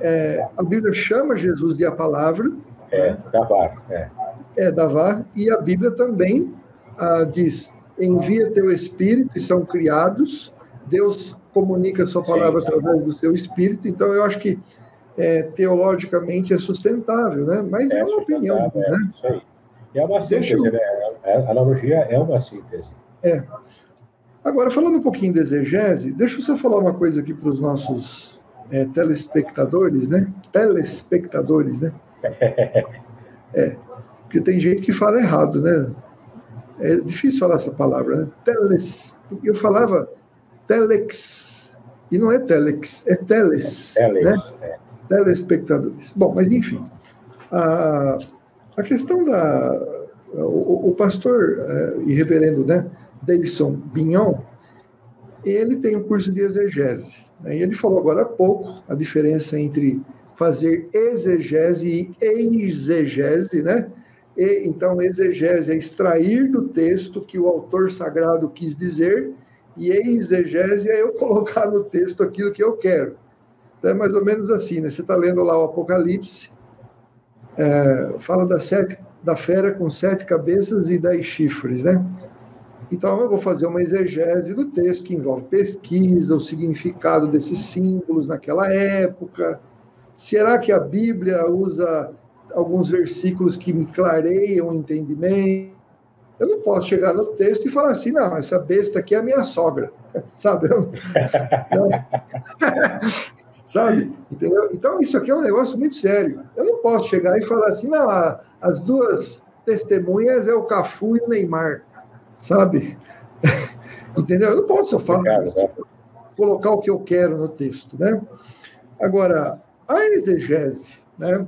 é, a Bíblia chama Jesus de a palavra. É, Davar. É, é Davar, e a Bíblia também ah, diz: envia teu espírito e são criados. Deus comunica a sua palavra sim, através do seu espírito. Então, eu acho que é, teologicamente é sustentável, né? Mas é, é uma opinião. É, né? Isso aí. É uma síntese, eu... né? A analogia é uma síntese. É. Agora, falando um pouquinho de exegese, deixa eu só falar uma coisa aqui para os nossos é, telespectadores, né? Telespectadores, né? é, porque tem gente que fala errado, né? É difícil falar essa palavra, né? Teles, eu falava telex, e não é telex, é teles, é teles né? É. Telespectadores. Bom, mas enfim, a, a questão da... O, o pastor é, e reverendo, né? Davidson Bignon, ele tem um curso de exegese. Né? E ele falou agora há pouco a diferença entre fazer exegese e exegese, né? E, então, exegese é extrair do texto que o autor sagrado quis dizer, e exegese é eu colocar no texto aquilo que eu quero. Então, é mais ou menos assim, né? Você está lendo lá o Apocalipse, é, fala da, sete, da fera com sete cabeças e dez chifres, né? Então, eu vou fazer uma exegese do texto que envolve pesquisa, o significado desses símbolos naquela época. Será que a Bíblia usa alguns versículos que me clareiam o entendimento? Eu não posso chegar no texto e falar assim, não, essa besta aqui é a minha sogra, sabe? sabe? Entendeu? Então, isso aqui é um negócio muito sério. Eu não posso chegar e falar assim, não, as duas testemunhas é o Cafu e o Neymar sabe? Entendeu? Eu não posso só falar, colocar o que eu quero no texto, né? Agora, a exegese, né?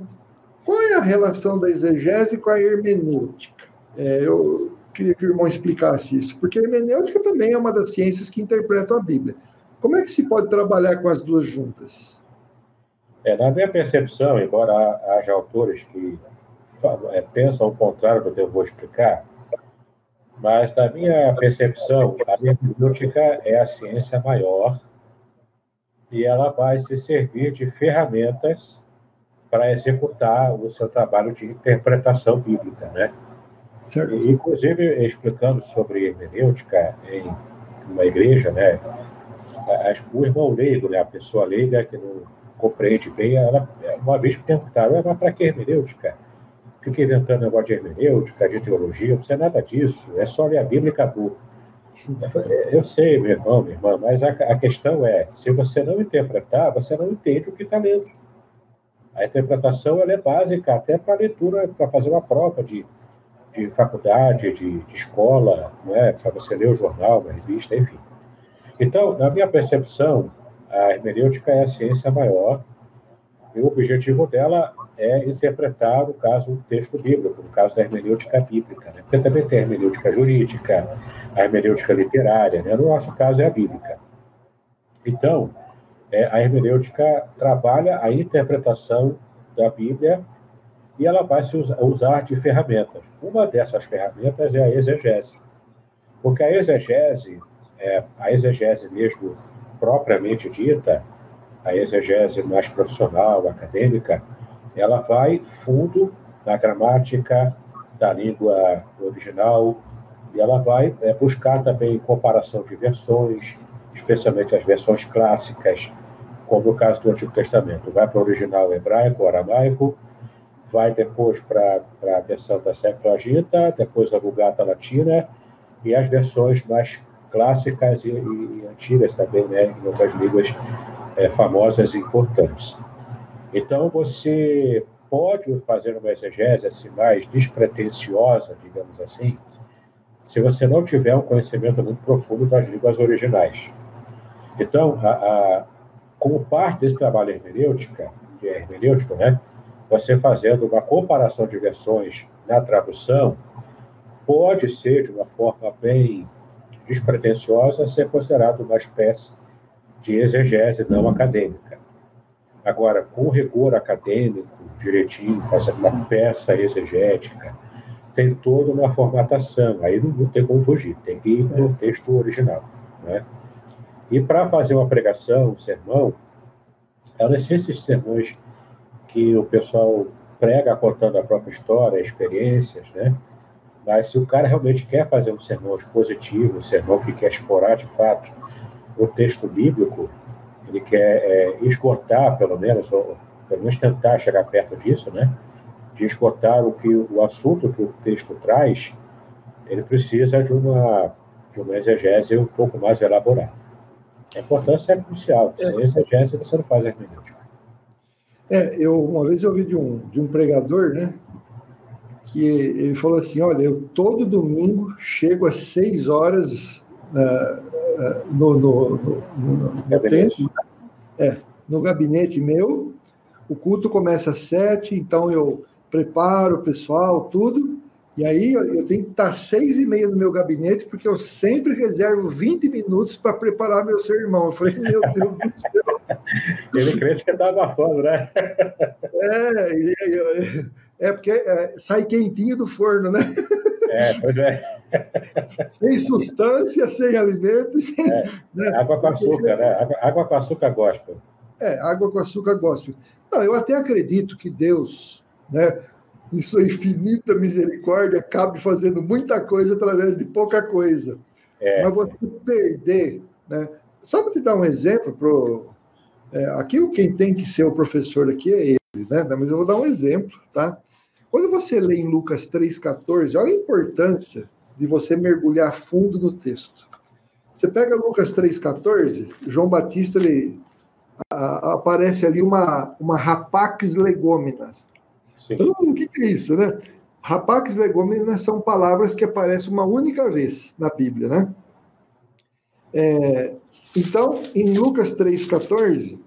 Qual é a relação da exegese com a hermenêutica? É, eu queria que o irmão explicasse isso, porque a hermenêutica também é uma das ciências que interpretam a Bíblia. Como é que se pode trabalhar com as duas juntas? É, na minha percepção, embora haja autores que é, pensam o contrário do que eu vou explicar, mas, na minha percepção, a hermenêutica é a ciência maior e ela vai se servir de ferramentas para executar o seu trabalho de interpretação bíblica, né? Certo. E, inclusive, explicando sobre hermenêutica em uma igreja, né? O irmão leigo, né? A pessoa leiga que não compreende bem, ela, uma vez perguntaram, mas para que hermenêutica? Fica inventando negócio de hermenêutica, de teologia, não precisa nada disso, é só ler a Bíblia e acabou. Eu sei, meu irmão, minha irmã, mas a, a questão é, se você não interpretar, você não entende o que está lendo. A interpretação ela é básica até para leitura, para fazer uma prova de, de faculdade, de, de escola, não é? para você ler o jornal, uma revista, enfim. Então, na minha percepção, a hermenêutica é a ciência maior e o objetivo dela é interpretar, no caso, o texto bíblico, no caso da hermenêutica bíblica. Né? Porque também tem a hermenêutica jurídica, a hermenêutica literária. Né? No nosso caso, é a bíblica. Então, é, a hermenêutica trabalha a interpretação da Bíblia e ela vai se usar de ferramentas. Uma dessas ferramentas é a exegese. Porque a exegese, é, a exegese mesmo propriamente dita, a exegese mais profissional, acadêmica, ela vai fundo na gramática da língua original e ela vai é, buscar também comparação de versões, especialmente as versões clássicas, como no caso do Antigo Testamento. Vai para o original hebraico, aramaico, vai depois para a versão da Septuaginta, depois a Vulgata Latina e as versões mais clássicas e, e, e antigas também, né, em outras línguas é, famosas e importantes. Então, você pode fazer uma exegese assim, mais despretensiosa, digamos assim, se você não tiver um conhecimento muito profundo das línguas originais. Então, a, a, como parte desse trabalho hermenêutica, que é hermenêutico, né, você fazendo uma comparação de versões na tradução, pode ser, de uma forma bem despretensiosa, ser considerado uma espécie de exegese não acadêmica. Agora, com rigor acadêmico, direitinho, fazendo uma peça exegética, tem toda uma formatação, aí não, não tem como fugir, tem que ir para o texto original. Né? E para fazer uma pregação, um sermão, eram esses sermões que o pessoal prega contando a própria história, experiências, né? Mas se o cara realmente quer fazer um sermão expositivo, um sermão que quer explorar de fato o texto bíblico, ele quer é, esgotar, pelo menos, ou pelo menos tentar chegar perto disso, né? De esgotar o que o assunto que o texto traz, ele precisa de uma de uma exegese um pouco mais elaborada. A importância é crucial. Sem exegese você não faz hermenêutica. É, eu uma vez eu ouvi de um de um pregador, né? que ele falou assim: Olha, eu todo domingo chego às seis horas no, no, no, no, tempo, é, no gabinete meu. O culto começa às sete, então eu preparo o pessoal, tudo. E aí eu tenho que estar às seis e meia no meu gabinete, porque eu sempre reservo 20 minutos para preparar meu sermão. Eu falei, meu Deus do céu. Ele crente que estava fome, né? É, eu, é porque é, sai quentinho do forno, né? É, pois é. sem substância, sem alimento, sem. É, né? Água com açúcar, né? Água, água com açúcar gospel. É, água com açúcar gospel. Não, eu até acredito que Deus, né, em sua infinita misericórdia, cabe fazendo muita coisa através de pouca coisa. É. Mas você perder, né? Só para te dar um exemplo, pro, é, aqui quem tem que ser o professor aqui é ele né? Mas eu vou dar um exemplo, tá? Quando você lê em Lucas 3,14, olha a importância de você mergulhar fundo no texto. Você pega Lucas 3,14, João Batista, ele a, aparece ali uma, uma rapax legôminas. Então, o que, é isso, né? Rapax legôminas são palavras que aparecem uma única vez na Bíblia, né? É, então, em Lucas 3,14,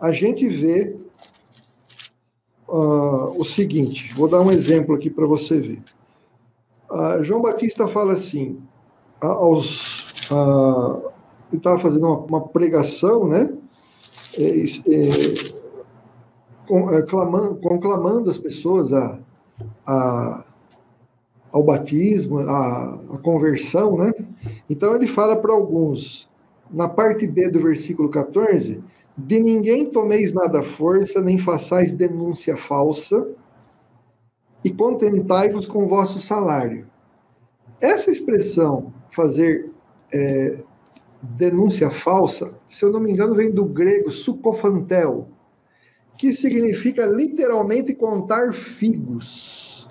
a gente vê uh, o seguinte: vou dar um exemplo aqui para você ver. Uh, João Batista fala assim, aos, uh, ele estava fazendo uma, uma, pregação, né? É, é, com, é, clamando, conclamando as pessoas a, a, ao batismo, a, a conversão, né? Então ele fala para alguns, na parte B do versículo 14, de ninguém tomeis nada força, nem façais denúncia falsa, e contentai-vos com o vosso salário. Essa expressão, fazer é, denúncia falsa, se eu não me engano, vem do grego sucofantel, que significa literalmente contar figos.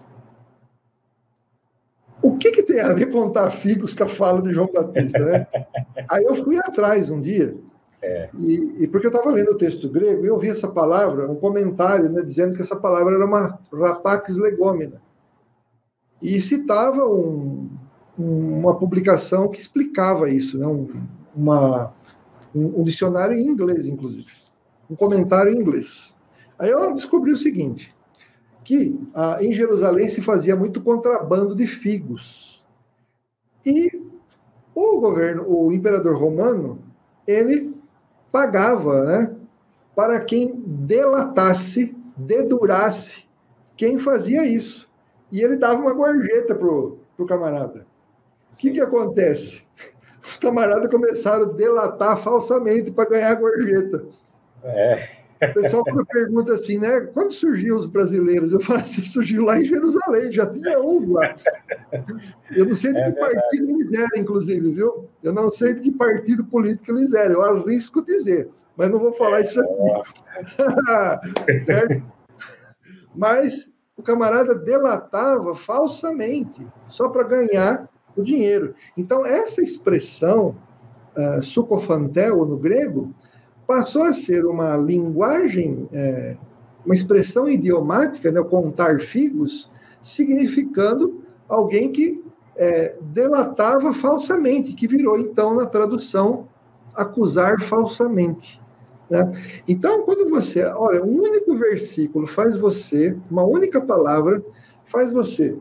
O que, que tem a ver contar figos com a fala de João Batista? Né? Aí eu fui atrás um dia é. E, e, porque eu estava lendo o texto grego e eu vi essa palavra, um comentário, né, dizendo que essa palavra era uma rapax legomena. E citava um, uma publicação que explicava isso, né, um, uma, um, um, dicionário em inglês, inclusive. Um comentário em inglês. Aí eu descobri o seguinte, que ah, em Jerusalém se fazia muito contrabando de figos. E o governo, o imperador romano, ele pagava né, para quem delatasse, dedurasse quem fazia isso. E ele dava uma gorjeta para o camarada. O que, que acontece? Os camaradas começaram a delatar falsamente para ganhar a gorjeta. É. O pessoal quando pergunta assim, né? Quando surgiu os brasileiros? Eu falo assim, surgiu lá em Jerusalém, já tinha uns lá. Eu não sei de que é partido eles eram, inclusive, viu? Eu não sei de que partido político eles eram, eu arrisco dizer, mas não vou falar isso aqui. certo? Mas o camarada delatava falsamente, só para ganhar o dinheiro. Então, essa expressão, uh, sucofantel no grego, passou a ser uma linguagem, é, uma expressão idiomática, né, contar figos, significando alguém que é, delatava falsamente, que virou então na tradução acusar falsamente. Né? Então, quando você, olha, um único versículo faz você, uma única palavra, faz você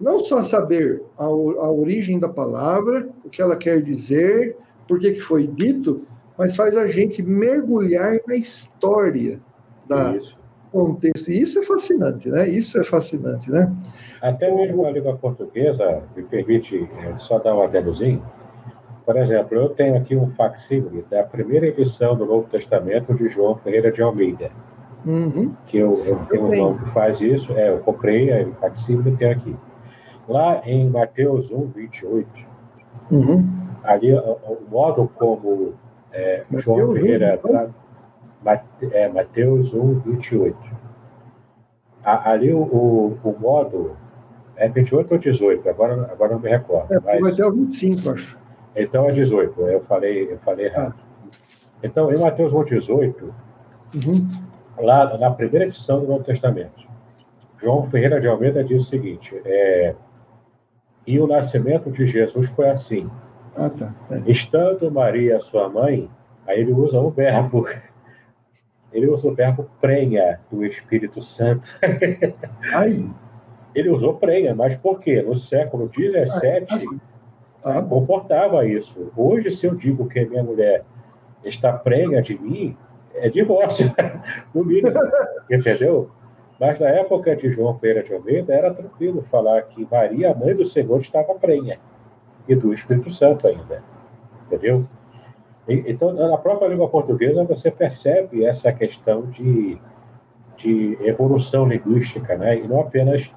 não só saber a, a origem da palavra, o que ela quer dizer, por que, que foi dito, mas faz a gente mergulhar na história da isso. contexto. E isso é fascinante, né? Isso é fascinante, né? Até mesmo a língua portuguesa me permite é, só dar um adendozinho. Por exemplo, eu tenho aqui um facsímile da primeira edição do Novo Testamento de João Ferreira de Almeida. Uhum. Que eu, eu tenho um irmão que faz isso, é, eu comprei o facsímile e tenho aqui. Lá em Mateus 1, 28, uhum. ali o, modo como é, João Ferreira. Tra... É, Mateus 1, 28. Ali o, o, o modo. É 28 ou 18? Agora, agora não me recordo. É, mas... Vai o 25, acho. Então é 18, eu falei, eu falei errado. Ah. Então, em Mateus 1, 18, uhum. lá na primeira edição do Novo Testamento, João Ferreira de Almeida diz o seguinte: é, e o nascimento de Jesus foi assim. Ah, tá. É. Estando Maria, sua mãe, aí ele usa o verbo, ele usa o verbo prenha do Espírito Santo. Aí. Ele usou prenha, mas por quê? No século XVII ah, ah, comportava isso. Hoje, se eu digo que minha mulher está prenha de mim, é divórcio, no mínimo, entendeu? Mas na época de João Feira de Almeida era tranquilo falar que Maria, a mãe do Senhor, estava prenha e do Espírito Santo ainda, entendeu? Então, na própria língua portuguesa você percebe essa questão de, de evolução linguística, né? E não apenas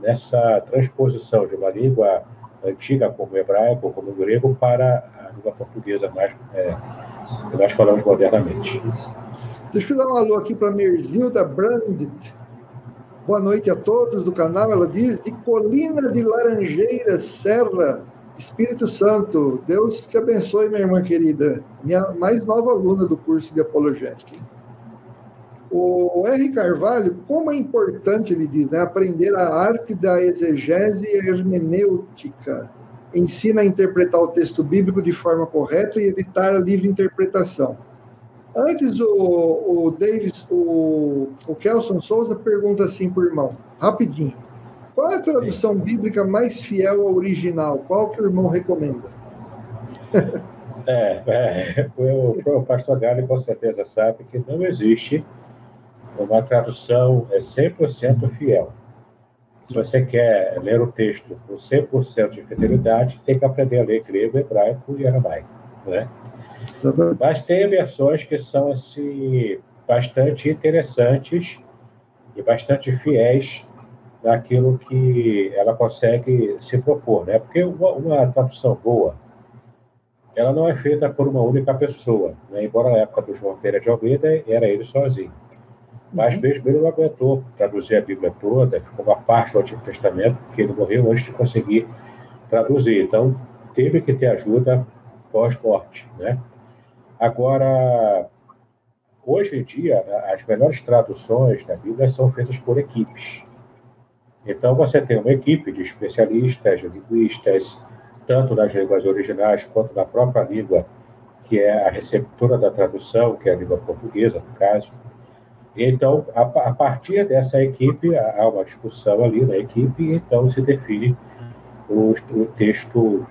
nessa transposição de uma língua antiga como o hebraico, como o grego, para a língua portuguesa mais é, que nós falamos modernamente. Deixa eu dar um alô aqui para Merzilda Brandt, Boa noite a todos do canal. Ela diz de Colina de Laranjeiras, Serra, Espírito Santo. Deus te abençoe, minha irmã querida. Minha mais nova aluna do curso de apologética. O R. Carvalho, como é importante, ele diz, né, aprender a arte da exegese hermenêutica. Ensina a interpretar o texto bíblico de forma correta e evitar a livre interpretação Antes, o, o Davis, o, o Kelson Souza pergunta assim para o irmão, rapidinho. Qual é a tradução Sim. bíblica mais fiel ao original? Qual que o irmão recomenda? É, é o, o pastor Gale com certeza sabe que não existe uma tradução 100% fiel. Se você quer ler o texto com 100% de fidelidade, tem que aprender a ler grego, hebraico e aramaico. Né? Mas tem versões que são assim, bastante interessantes e bastante fiéis naquilo que ela consegue se propor, né? Porque uma, uma tradução boa, ela não é feita por uma única pessoa, né? Embora na época do João Feira de Almeida era ele sozinho. Mas uhum. mesmo ele não aguentou traduzir a Bíblia toda, ficou uma parte do Antigo Testamento, porque ele morreu antes de conseguir traduzir. Então, teve que ter ajuda pós-morte, né? Agora, hoje em dia, as melhores traduções da Bíblia são feitas por equipes. Então, você tem uma equipe de especialistas, de linguistas, tanto nas línguas originais quanto na própria língua, que é a receptora da tradução, que é a língua portuguesa, no caso. Então, a, a partir dessa equipe, há uma discussão ali na equipe, e então se define o, o texto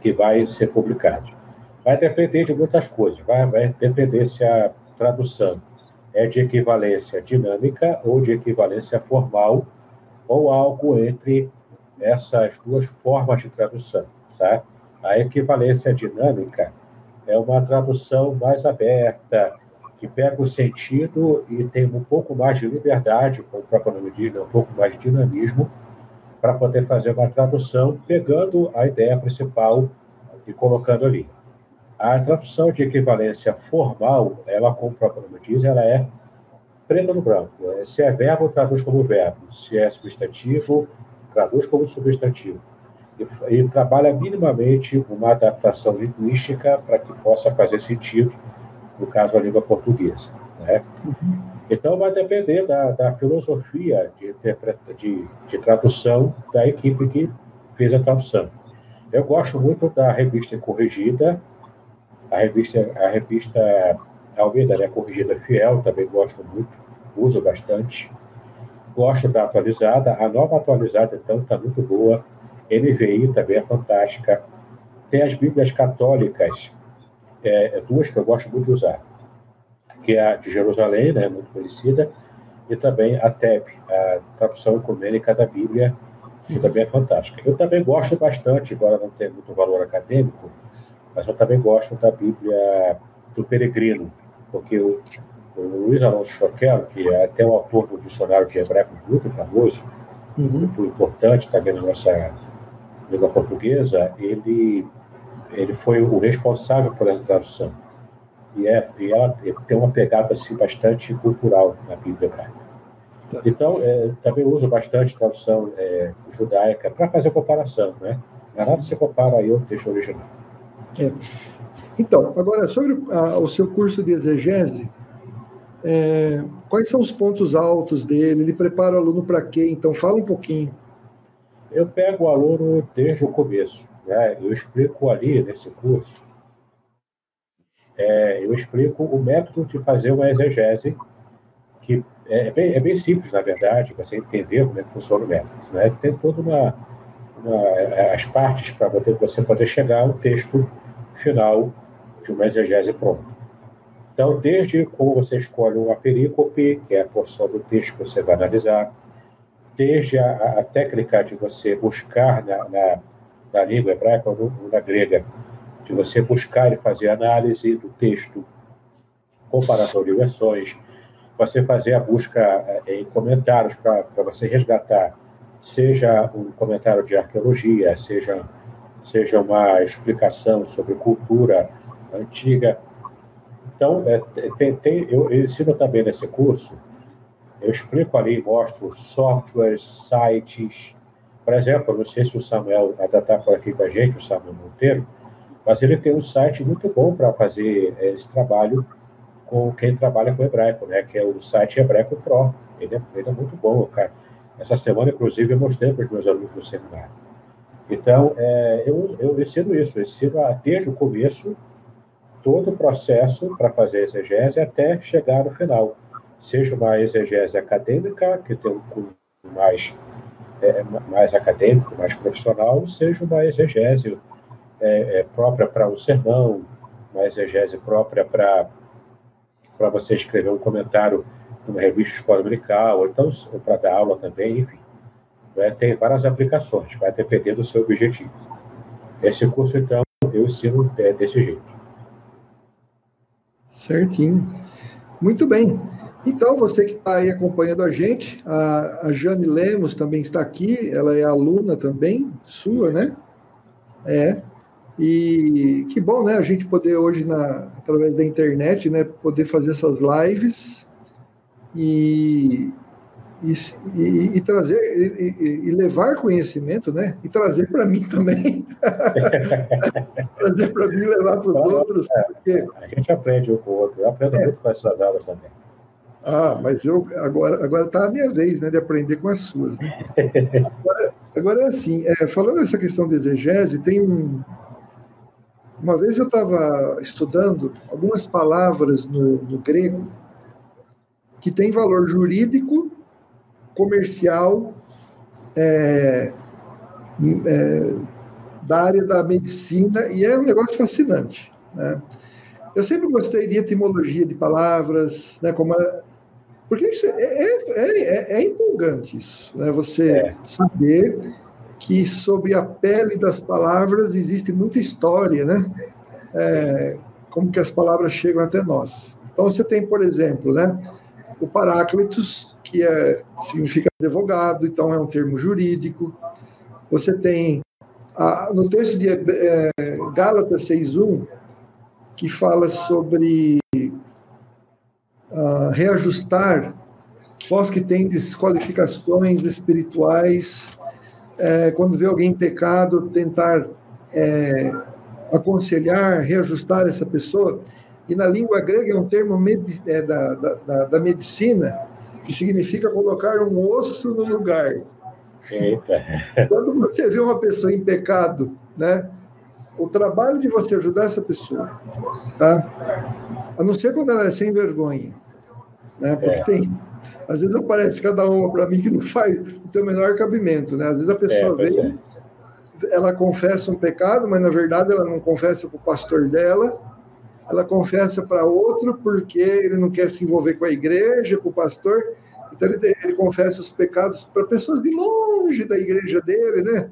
que vai ser publicado vai depender de muitas coisas. Vai, vai depender se a tradução é de equivalência dinâmica ou de equivalência formal, ou algo entre essas duas formas de tradução. Tá? A equivalência dinâmica é uma tradução mais aberta, que pega o sentido e tem um pouco mais de liberdade, como o próprio nome diz, né? um pouco mais de dinamismo, para poder fazer uma tradução, pegando a ideia principal e colocando ali. A tradução de equivalência formal, ela, como o próprio nome diz, ela é preta no branco. É, se é verbo, traduz como verbo. Se é substantivo, traduz como substantivo. E, e trabalha minimamente uma adaptação linguística para que possa fazer sentido, no caso, a língua portuguesa. Né? Então, vai depender da, da filosofia de, de, de tradução da equipe que fez a tradução. Eu gosto muito da revista Corrigida, a revista, a revista Almeida, né, Corrigida Fiel, também gosto muito, uso bastante. Gosto da atualizada. A nova atualizada, então, está muito boa. NVI também é fantástica. Tem as Bíblias católicas, é, é, duas que eu gosto muito de usar, que é a de Jerusalém, né, muito conhecida, e também a TEB, a tradução ecumênica da Bíblia, que também é fantástica. Eu também gosto bastante, embora não tenha muito valor acadêmico, mas eu também gosto da Bíblia do Peregrino, porque o, o Luiz Alonso Choquel, que é até o autor do dicionário de hebraico muito famoso, uhum. muito importante também na nossa língua portuguesa, ele, ele foi o responsável por essa tradução. E, é, e ela tem uma pegada assim, bastante cultural na Bíblia hebraica. Tá. Então, é, também uso bastante tradução é, judaica para fazer comparação, né? Não é nada se compara aí ao texto original. É. Então, agora, sobre a, o seu curso de exegese, é, quais são os pontos altos dele? Ele prepara o aluno para quê? Então, fala um pouquinho. Eu pego o aluno desde o começo. Né? Eu explico ali, nesse curso, é, eu explico o método de fazer uma exegese, que é, é bem, é bem simples, na verdade, você entender como é que funciona o método. Né? Tem toda uma as partes para você poder chegar ao texto final de uma exegese pronta. Então, desde como você escolhe uma perícope, que é a porção do texto que você vai analisar, desde a, a técnica de você buscar na, na, na língua hebraica ou na grega, de você buscar e fazer análise do texto, comparação de versões, você fazer a busca eh, em comentários para você resgatar, seja um comentário de arqueologia, seja, seja uma explicação sobre cultura antiga. Então, é, tem, tem, eu, eu ensino também nesse curso, eu explico ali, mostro softwares, sites. Por exemplo, não sei se o Samuel ainda está por aqui com a gente, o Samuel Monteiro, mas ele tem um site muito bom para fazer esse trabalho com quem trabalha com hebraico, né? Que é o site Hebraico Pro. Ele é, ele é muito bom, cara. Essa semana, inclusive, eu mostrei para os meus alunos do seminário. Então, é, eu, eu ensino isso, eu ensino desde o começo todo o processo para fazer a exegese até chegar no final. Seja uma exegese acadêmica, que tem um cunho mais, é, mais acadêmico, mais profissional, seja uma exegese é, é própria para o sermão, uma exegese própria para você escrever um comentário numa revista escola ou então para dar aula também, enfim. Né? Tem várias aplicações, vai depender do seu objetivo. Esse curso, então, eu ensino é, desse jeito. Certinho. Muito bem. Então, você que está aí acompanhando a gente, a, a Jane Lemos também está aqui, ela é aluna também, sua, né? É. E que bom, né? A gente poder hoje, na, através da internet, né, poder fazer essas lives e, e, e, e trazer e, levar conhecimento, né? E trazer para mim também. trazer para mim e levar para os outros. É, porque... A gente aprende um com o outro. Eu aprendo é. muito com as suas aulas também. Ah, mas eu agora agora está a minha vez, né, de aprender com as suas. Né? Agora, agora, é assim, é, falando dessa questão de exegese, tem um, uma vez eu estava estudando algumas palavras no, no grego que têm valor jurídico, comercial, é, é, da área da medicina, e é um negócio fascinante. Né? Eu sempre gostei de etimologia de palavras, né, como a, porque isso é, é, é, é empolgante isso, né? você é. saber que sobre a pele das palavras existe muita história, né? É, como que as palavras chegam até nós. Então você tem, por exemplo, né, o Paráclitos, que é, significa advogado, então é um termo jurídico. Você tem a, no texto de é, Gálatas 6.1, que fala sobre uh, reajustar vós que tem desqualificações espirituais é, quando vê alguém em pecado, tentar é, aconselhar, reajustar essa pessoa. E na língua grega é um termo é, da, da, da, medicina que significa colocar um osso no lugar. Eita. Quando você vê uma pessoa em pecado, né, o trabalho de você ajudar essa pessoa, tá? a não ser quando ela é sem vergonha, né, porque é. tem Às vezes aparece cada uma para mim que não faz, não tem o menor cabimento, né? Às vezes a pessoa é, vem, é. ela confessa um pecado, mas na verdade ela não confessa para o pastor dela, ela confessa para outro porque ele não quer se envolver com a igreja, com o pastor, então ele, ele confessa os pecados para pessoas de longe da igreja dele, né?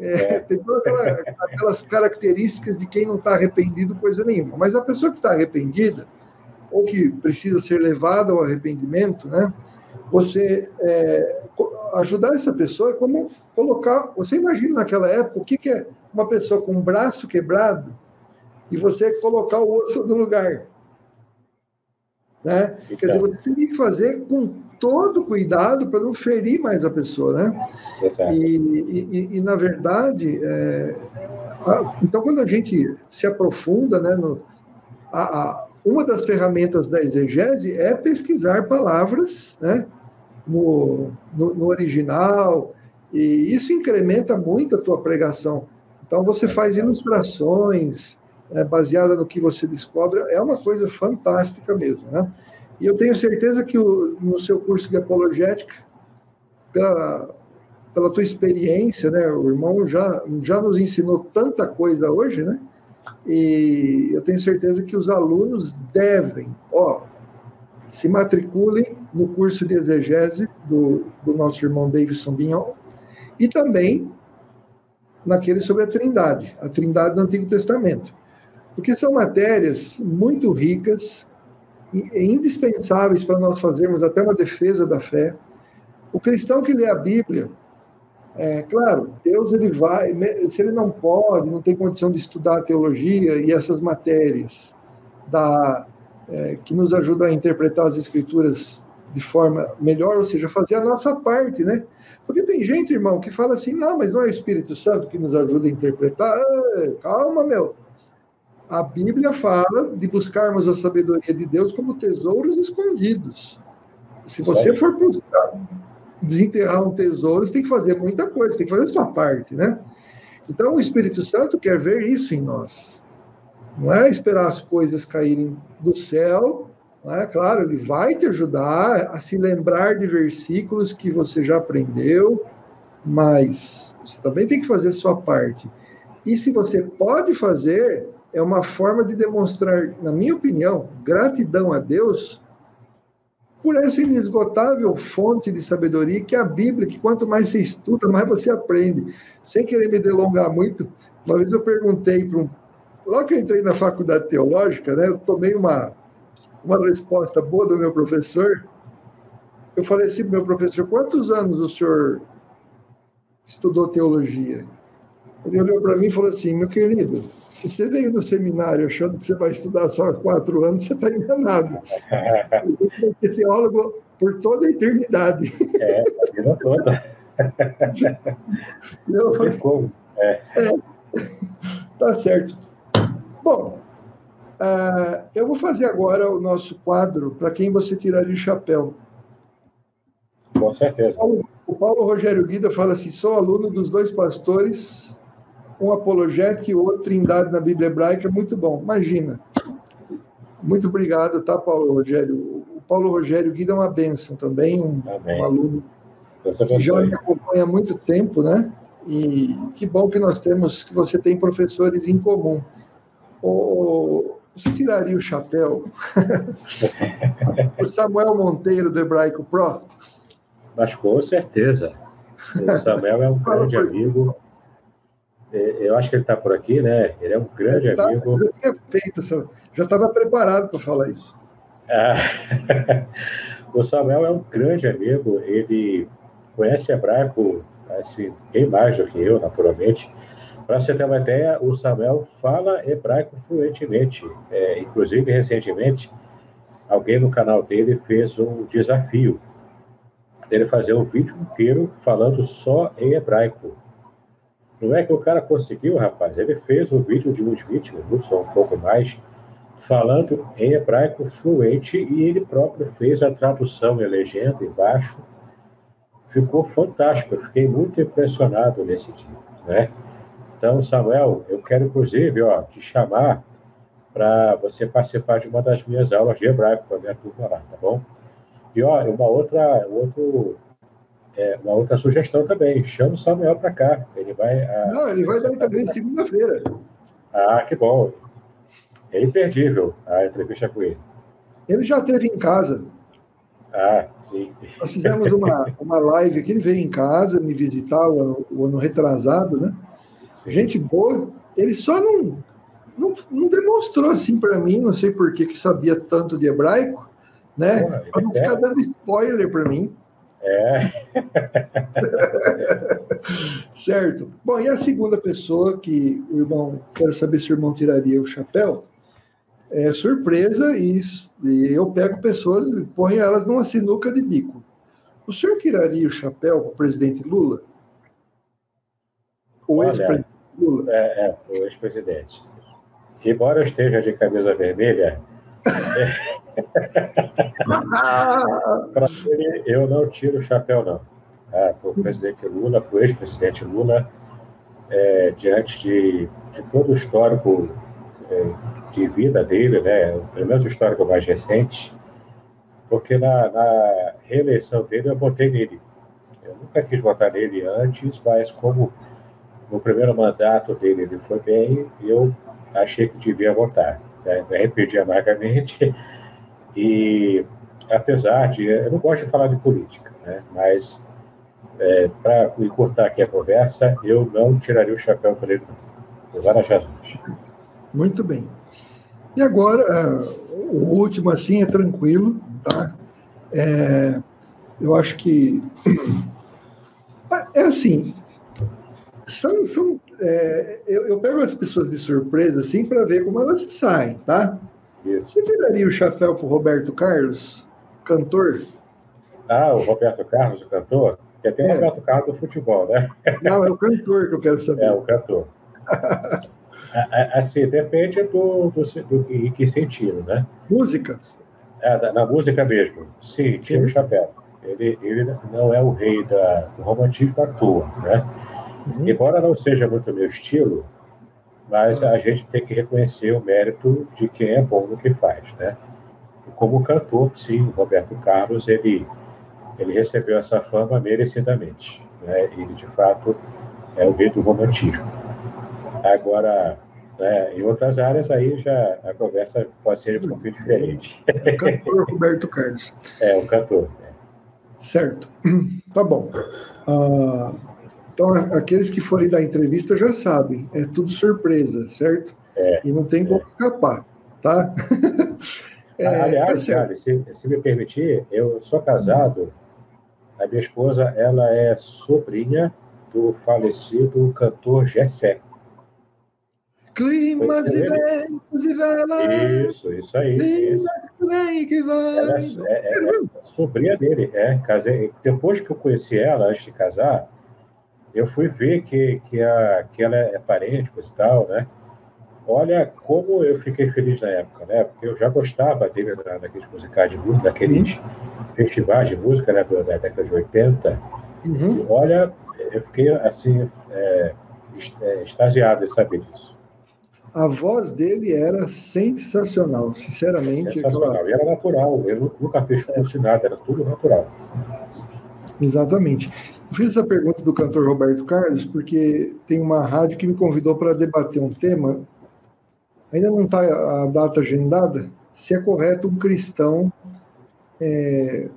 É, é. tem todas aquela, aquelas características de quem não está arrependido, coisa nenhuma. Mas a pessoa que está arrependida, ou que precisa ser levada ao arrependimento, né? Você é, ajudar essa pessoa é como colocar. Você imagina naquela época o que, que é uma pessoa com um braço quebrado e você colocar o osso no lugar. Né? Quer dizer, você tem que fazer com todo cuidado para não ferir mais a pessoa, né? E, e, e, na verdade, é, então quando a gente se aprofunda, né, no, a, a, uma das ferramentas da exegese é pesquisar palavras, né, no, no, no original, e isso incrementa muito a tua pregação. Então você faz ilustrações é, baseada no que você descobre, é uma coisa fantástica mesmo, né? E eu tenho certeza que o, no seu curso de apologética, pela, pela tua experiência, né, o irmão já, já nos ensinou tanta coisa hoje, né? E eu tenho certeza que os alunos devem, ó, se matriculem no curso de exegese do, do nosso irmão Davidson Binhon e também naquele sobre a Trindade, a Trindade do Antigo Testamento. Porque são matérias muito ricas, indispensáveis para nós fazermos até uma defesa da fé. O cristão que lê a Bíblia, é claro, Deus ele vai, se ele não pode, não tem condição de estudar a teologia e essas matérias da, é, que nos ajudam a interpretar as escrituras de forma melhor, ou seja, fazer a nossa parte, né? Porque tem gente, irmão, que fala assim, não, mas não é o Espírito Santo que nos ajuda a interpretar. Ah, calma, meu. A Bíblia fala de buscarmos a sabedoria de Deus como tesouros escondidos. Se você for buscar, desenterrar um tesouro, você tem que fazer muita coisa, tem que fazer a sua parte, né? Então, o Espírito Santo quer ver isso em nós. Não é esperar as coisas caírem do céu, não é? Claro, ele vai te ajudar a se lembrar de versículos que você já aprendeu, mas você também tem que fazer a sua parte. E se você pode fazer, é uma forma de demonstrar, na minha opinião, gratidão a Deus por essa inesgotável fonte de sabedoria que é a Bíblia, que quanto mais você estuda, mais você aprende. Sem querer me delongar muito, uma vez eu perguntei para um. Logo que eu entrei na faculdade teológica, né, eu tomei uma, uma resposta boa do meu professor. Eu falei assim meu professor: quantos anos o senhor estudou teologia? Ele olhou para mim e falou assim: meu querido, se você veio no seminário achando que você vai estudar só quatro anos, você está enganado. Você vai ser teólogo por toda a eternidade. É, a vida toda. Eu como? É. é. Tá certo. Bom, uh, eu vou fazer agora o nosso quadro para quem você tiraria o chapéu. Com certeza. O Paulo, o Paulo Rogério Guida fala assim: sou aluno dos dois pastores um apologético e outro trindade na Bíblia hebraica, muito bom. Imagina. Muito obrigado, tá, Paulo Rogério? O Paulo Rogério Guida é uma benção também, um, um aluno que já me acompanha há muito tempo, né? E que bom que nós temos, que você tem professores em comum. O, você tiraria o chapéu o Samuel Monteiro do Hebraico Pro? Mas com certeza. O Samuel é um grande amigo é, eu acho que ele está por aqui, né? Ele é um grande tá, amigo. Eu tinha feito, já estava preparado para falar isso. Ah, o Samuel é um grande amigo, ele conhece hebraico assim, bem mais do que eu, naturalmente. Para você ter uma ideia, o Samuel fala hebraico fluentemente. É, inclusive, recentemente, alguém no canal dele fez um desafio dele fazer um vídeo inteiro falando só em hebraico. Não é que o cara conseguiu, rapaz. Ele fez um vídeo de uns 20 minutos ou um pouco mais, falando em hebraico fluente e ele próprio fez a tradução e legenda embaixo. Ficou fantástico. Eu fiquei muito impressionado nesse dia, né? Então, Samuel, eu quero inclusive, ó, te chamar para você participar de uma das minhas aulas de hebraico com a minha turma lá, tá bom? E ó, uma outra, outro, é, uma outra sugestão também. Chama o Samuel para cá. Ele vai. A, Não, ele vai dar entrevista segunda-feira. Ah, que bom. É imperdível a entrevista com ele. Ele já esteve em casa. Ah, sim. Nós fizemos uma, uma live que ele veio em casa me visitar o ano, o ano retrasado, né? Sim. Gente boa. Ele só não, não, não demonstrou assim para mim, não sei por que, que sabia tanto de hebraico, né? Para não ficar dando spoiler para mim. É. certo. Bom, e a segunda pessoa que o irmão, quero saber se o irmão tiraria o chapéu, é surpresa e, e eu pego pessoas e ponho elas numa sinuca de bico. O senhor tiraria o chapéu para o presidente Lula? O ex-presidente Lula? É, é o ex-presidente. Embora eu esteja de camisa vermelha, para ele eu não tiro o chapéu, não. Ah, para o presidente Lula, para o ex-presidente Lula, é, diante de, de todo o histórico é, de vida dele, né, pelo menos o histórico mais recente, porque na, na, reeleição dele eu votei nele. Eu nunca quis votar nele antes, mas como no primeiro mandato dele ele foi bem, eu achei que devia votar. Né? Me arrependi amargamente. E apesar de. Eu não gosto de falar de política, né? mas é, para encurtar aqui a conversa, eu não tiraria o chapéu para ele, várias razões. Muito bem. E agora, uh, o último, assim, é tranquilo, tá? É, eu acho que. É assim. São, são, é, eu, eu, pego as pessoas de surpresa, assim, para ver como elas saem, tá? Isso. Você tiraria o chapéu para o Roberto Carlos, cantor? Ah, o Roberto Carlos, o cantor? Porque tem é. o Roberto Carlos do futebol, né? Não, é o cantor que eu quero saber. É, o cantor. Assim, depende do, do, do, em que sentido, né? Música? É, na, música mesmo. Sim, tira o chapéu. Ele, ele não é o rei da, do romantismo à toa, né? Uhum. Embora não seja muito meu estilo, mas a gente tem que reconhecer o mérito de quem é bom no que faz, né? Como cantor, sim, o Roberto Carlos, ele, ele recebeu essa fama merecidamente, né? Ele, de fato, é o rei do romantismo. Agora, né, em outras áreas, aí já a conversa pode ser um pouquinho diferente. É o cantor Roberto Carlos. É, o cantor. É. Certo. Tá bom. Uh, então, aqueles que forem dar entrevista já sabem, é tudo surpresa, certo? É, e não tem como é. escapar, tá? é, Aliás, tá Charlie, se, se me permitir, eu sou casado, a minha esposa ela é sobrinha do falecido cantor Gessé. Climas e ventos e velas. Isso, isso aí. Isso. Que vai. Ela é, é, é, sobrinha dele, é. Casei. Depois que eu conheci ela, antes de casar, eu fui ver que, que, a, que ela é parente e tal, né? Olha como eu fiquei feliz na época, né? Porque eu já gostava dele naqueles musicais de música, daqueles uhum. festivais de música né, da década de 80. Uhum. Olha, eu fiquei assim, é, é extasiado de saber disso. A voz dele era sensacional, sinceramente. Sensacional, aquela... e era natural, ele nunca fez curso de nada, era tudo natural. Exatamente. Eu fiz essa pergunta do cantor Roberto Carlos porque tem uma rádio que me convidou para debater um tema. Ainda não está a data agendada. Se é correto um cristão é,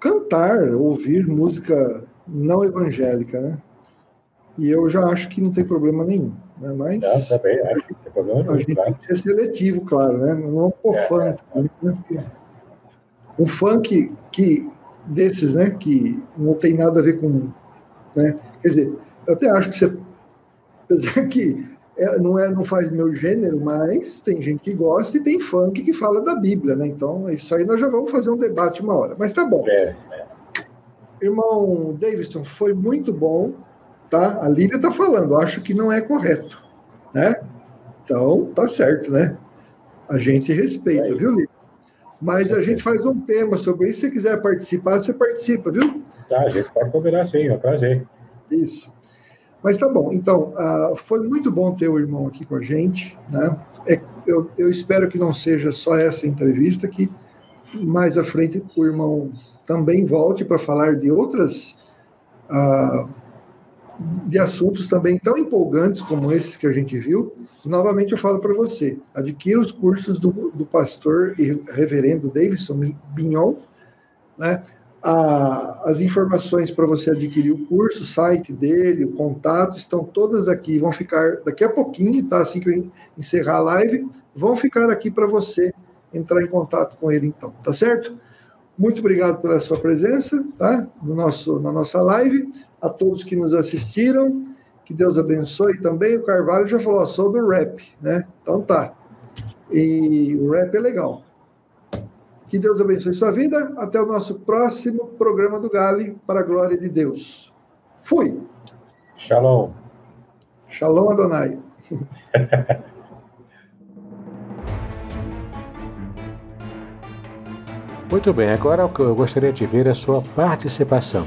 cantar, ouvir música não evangélica, né? E eu já acho que não tem problema nenhum. Né? Mas não, também acho que tem problema nenhum, a gente claro. tem que ser seletivo, claro, né? Não pôr é, funk. É. Né? Um funk que desses, né, que não tem nada a ver com, né, quer dizer, eu até acho que você, apesar que é, não é, não faz meu gênero, mas tem gente que gosta e tem funk que fala da Bíblia, né? Então isso aí nós já vamos fazer um debate uma hora. Mas tá bom. É, é. Irmão Davidson, foi muito bom, tá? A Lívia tá falando, acho que não é correto, né? Então tá certo, né? A gente respeita, viu, Lívia? Mas a gente faz um tema sobre isso. Se você quiser participar, você participa, viu? Tá, a gente pode combinar sim, é um prazer. Isso. Mas tá bom. Então, uh, foi muito bom ter o irmão aqui com a gente. Né? É, eu, eu espero que não seja só essa entrevista, que mais à frente o irmão também volte para falar de outras. Uh, de assuntos também tão empolgantes como esses que a gente viu. Novamente eu falo para você, adquira os cursos do, do pastor e reverendo Davidson Bignon, né? as informações para você adquirir o curso, o site dele, o contato, estão todas aqui, vão ficar daqui a pouquinho, tá? Assim que eu encerrar a live, vão ficar aqui para você entrar em contato com ele então, tá certo? Muito obrigado pela sua presença, tá? No nosso, na nossa live a todos que nos assistiram. Que Deus abençoe também. O Carvalho já falou, sou do rap, né? Então tá. E o rap é legal. Que Deus abençoe sua vida. Até o nosso próximo programa do Gale, para a glória de Deus. Fui. Shalom. Shalom, Adonai. Muito bem, agora eu gostaria de ver a sua participação.